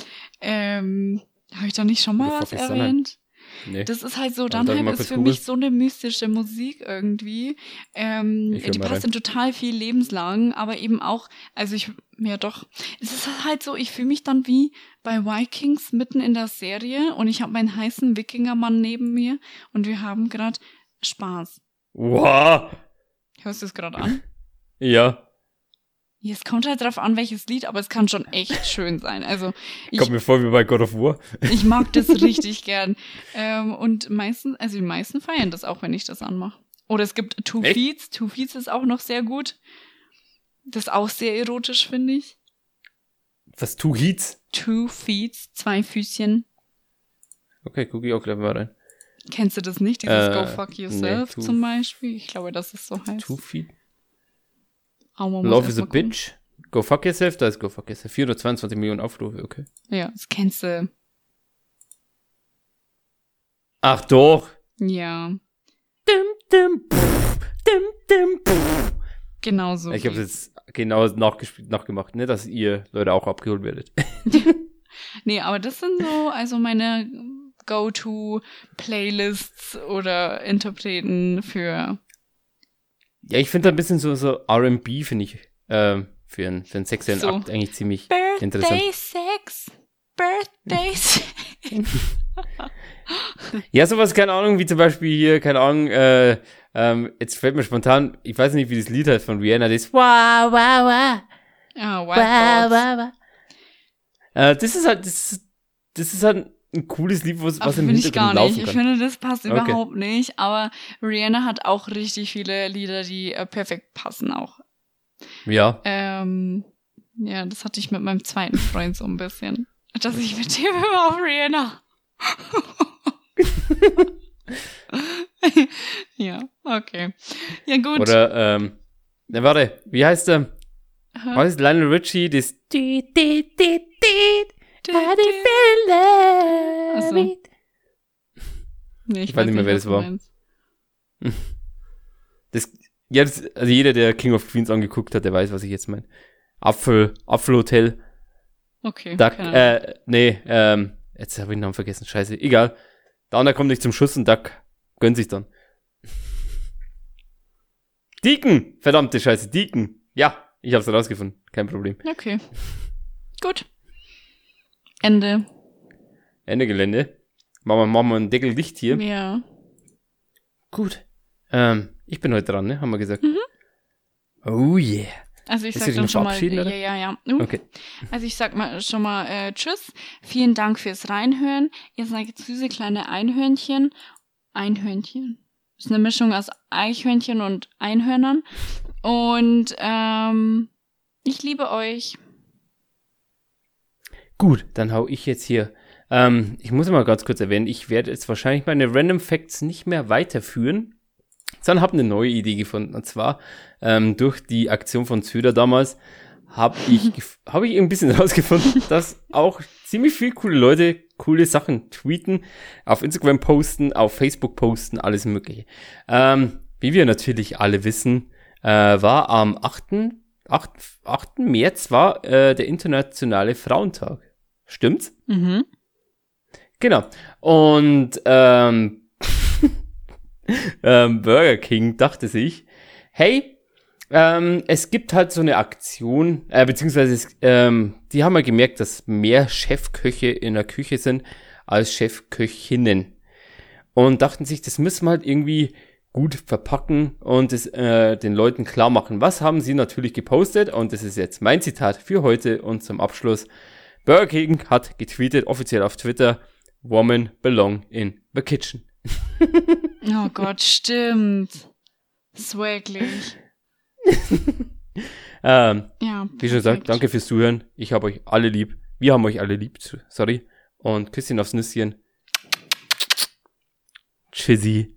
Ähm, Habe ich da nicht schon mal was erwähnt? Nee. Das ist halt so, Dannheim ist für mich so eine mystische Musik irgendwie. Ähm, die passt in total viel lebenslang, aber eben auch, also ich, ja doch, es ist halt so, ich fühle mich dann wie bei Vikings mitten in der Serie und ich habe meinen heißen Wikingermann neben mir und wir haben gerade Spaß. Wow. Hörst du es gerade an? Ja. Es kommt halt drauf an, welches Lied, aber es kann schon echt schön sein. Also ich, kommt mir vor wie bei God of War. Ich mag das richtig gern. Ähm, und meistens, also die meisten feiern das auch, wenn ich das anmache. Oder es gibt Two echt? Feets. Two Feets ist auch noch sehr gut. Das ist auch sehr erotisch, finde ich. Was, Two Heats? Two Feets, zwei Füßchen. Okay, gucke ich auch gleich mal rein. Kennst du das nicht? Dieses äh, Go Fuck Yourself nee, zum Beispiel? Ich glaube, dass es so heißt. Too Feet. Love is a Bitch. Go Fuck Yourself, da ist Go Fuck Yourself. 422 Millionen Aufrufe, okay. Ja, das kennst du. Ach doch. Ja, Dim, dim, pff, dim, dim, pff. genau so. Ich habe jetzt genau nachgespielt, nachgemacht, ne, dass ihr Leute auch abgeholt werdet. Nee, aber das sind so, also meine Go-To-Playlists oder Interpreten für. Ja, ich finde ein bisschen so, so R&B, finde ich, ähm, für einen, für einen sexuellen So. Akt eigentlich ziemlich interessant. Birthday Sex. Birthdays. Ja, sowas, keine Ahnung, wie zum Beispiel hier, keine Ahnung, äh, ähm, jetzt fällt mir spontan, ich weiß nicht, wie das Lied heißt von Rihanna, das Wow, wow, wow, Ah, Wild wow, Thoughts. wow, wow. Äh, das ist halt, das, ist- das ist halt ein cooles Lied, was, was im finde ich gar Hintergrund nicht. Ich finde, das passt Okay. überhaupt nicht. Aber Rihanna hat auch richtig viele Lieder, die äh, perfekt passen auch. Ja, Ähm, ja, das hatte ich mit meinem zweiten Freund so ein bisschen. Dass ich mit dem immer auf Rihanna. ja, okay. Ja, gut. oder, ähm, na, warte, wie heißt der? Was ist Lionel Richie, das Du- How do love so. it? Nee, Ich weiß nicht mehr, wer das war. Das, ja, das, also jeder, der King of Queens angeguckt hat, der weiß, was ich jetzt meine. Apfel, Apfelhotel, Okay. Duck, äh, nee, ähm, jetzt habe ich den Namen vergessen, scheiße, egal. Der andere kommt nicht zum Schuss und Duck gönnt sich dann. Deacon! Verdammte Scheiße, Deacon! Ja, ich hab's rausgefunden, kein Problem. Okay. Gut. Ende. Ende Gelände. Machen wir, machen wir einen Deckel dicht hier. Ja. Gut. Ähm, ich bin heute dran, ne? Haben wir gesagt. Mhm. Oh yeah. Also ich Willst sag dann schon mal, oder? ja, ja, ja. Uh, Okay. Also ich sag mal schon mal äh, Tschüss. Vielen Dank fürs Reinhören. Ihr seid süße kleine Einhörnchen. Einhörnchen. Ist eine Mischung aus Eichhörnchen und Einhörnern. Und ähm, ich liebe euch. Gut, dann hau ich jetzt hier. Ähm, ich muss mal ganz kurz erwähnen, ich werde jetzt wahrscheinlich meine Random Facts nicht mehr weiterführen, sondern habe eine neue Idee gefunden. Und zwar ähm, durch die Aktion von Zöder damals habe ich, hab ich ein bisschen rausgefunden, dass auch ziemlich viele coole Leute coole Sachen tweeten, auf Instagram posten, auf Facebook posten, alles mögliche. Ähm, wie wir natürlich alle wissen, äh, war am 8. 8. 8. März war äh, der internationale Frauentag. Stimmt's? Mhm. Genau. Und ähm, ähm, Burger King dachte sich, hey, ähm, es gibt halt so eine Aktion, äh, beziehungsweise es, ähm, die haben mal gemerkt, dass mehr Chefköche in der Küche sind als Chefköchinnen. Und dachten sich, das müssen wir halt irgendwie gut verpacken und es äh, den Leuten klar machen. Was haben sie natürlich gepostet? Und das ist jetzt mein Zitat für heute und zum Abschluss. Burger King hat getweetet, offiziell auf Twitter, Women belong in the kitchen. Oh Gott, stimmt. Swaglich. Ähm, Ja. wie schon gesagt, danke fürs Zuhören. Ich habe euch alle lieb. Wir haben euch alle lieb. Sorry. Und Küsschen aufs Nüsschen. Tschüssi.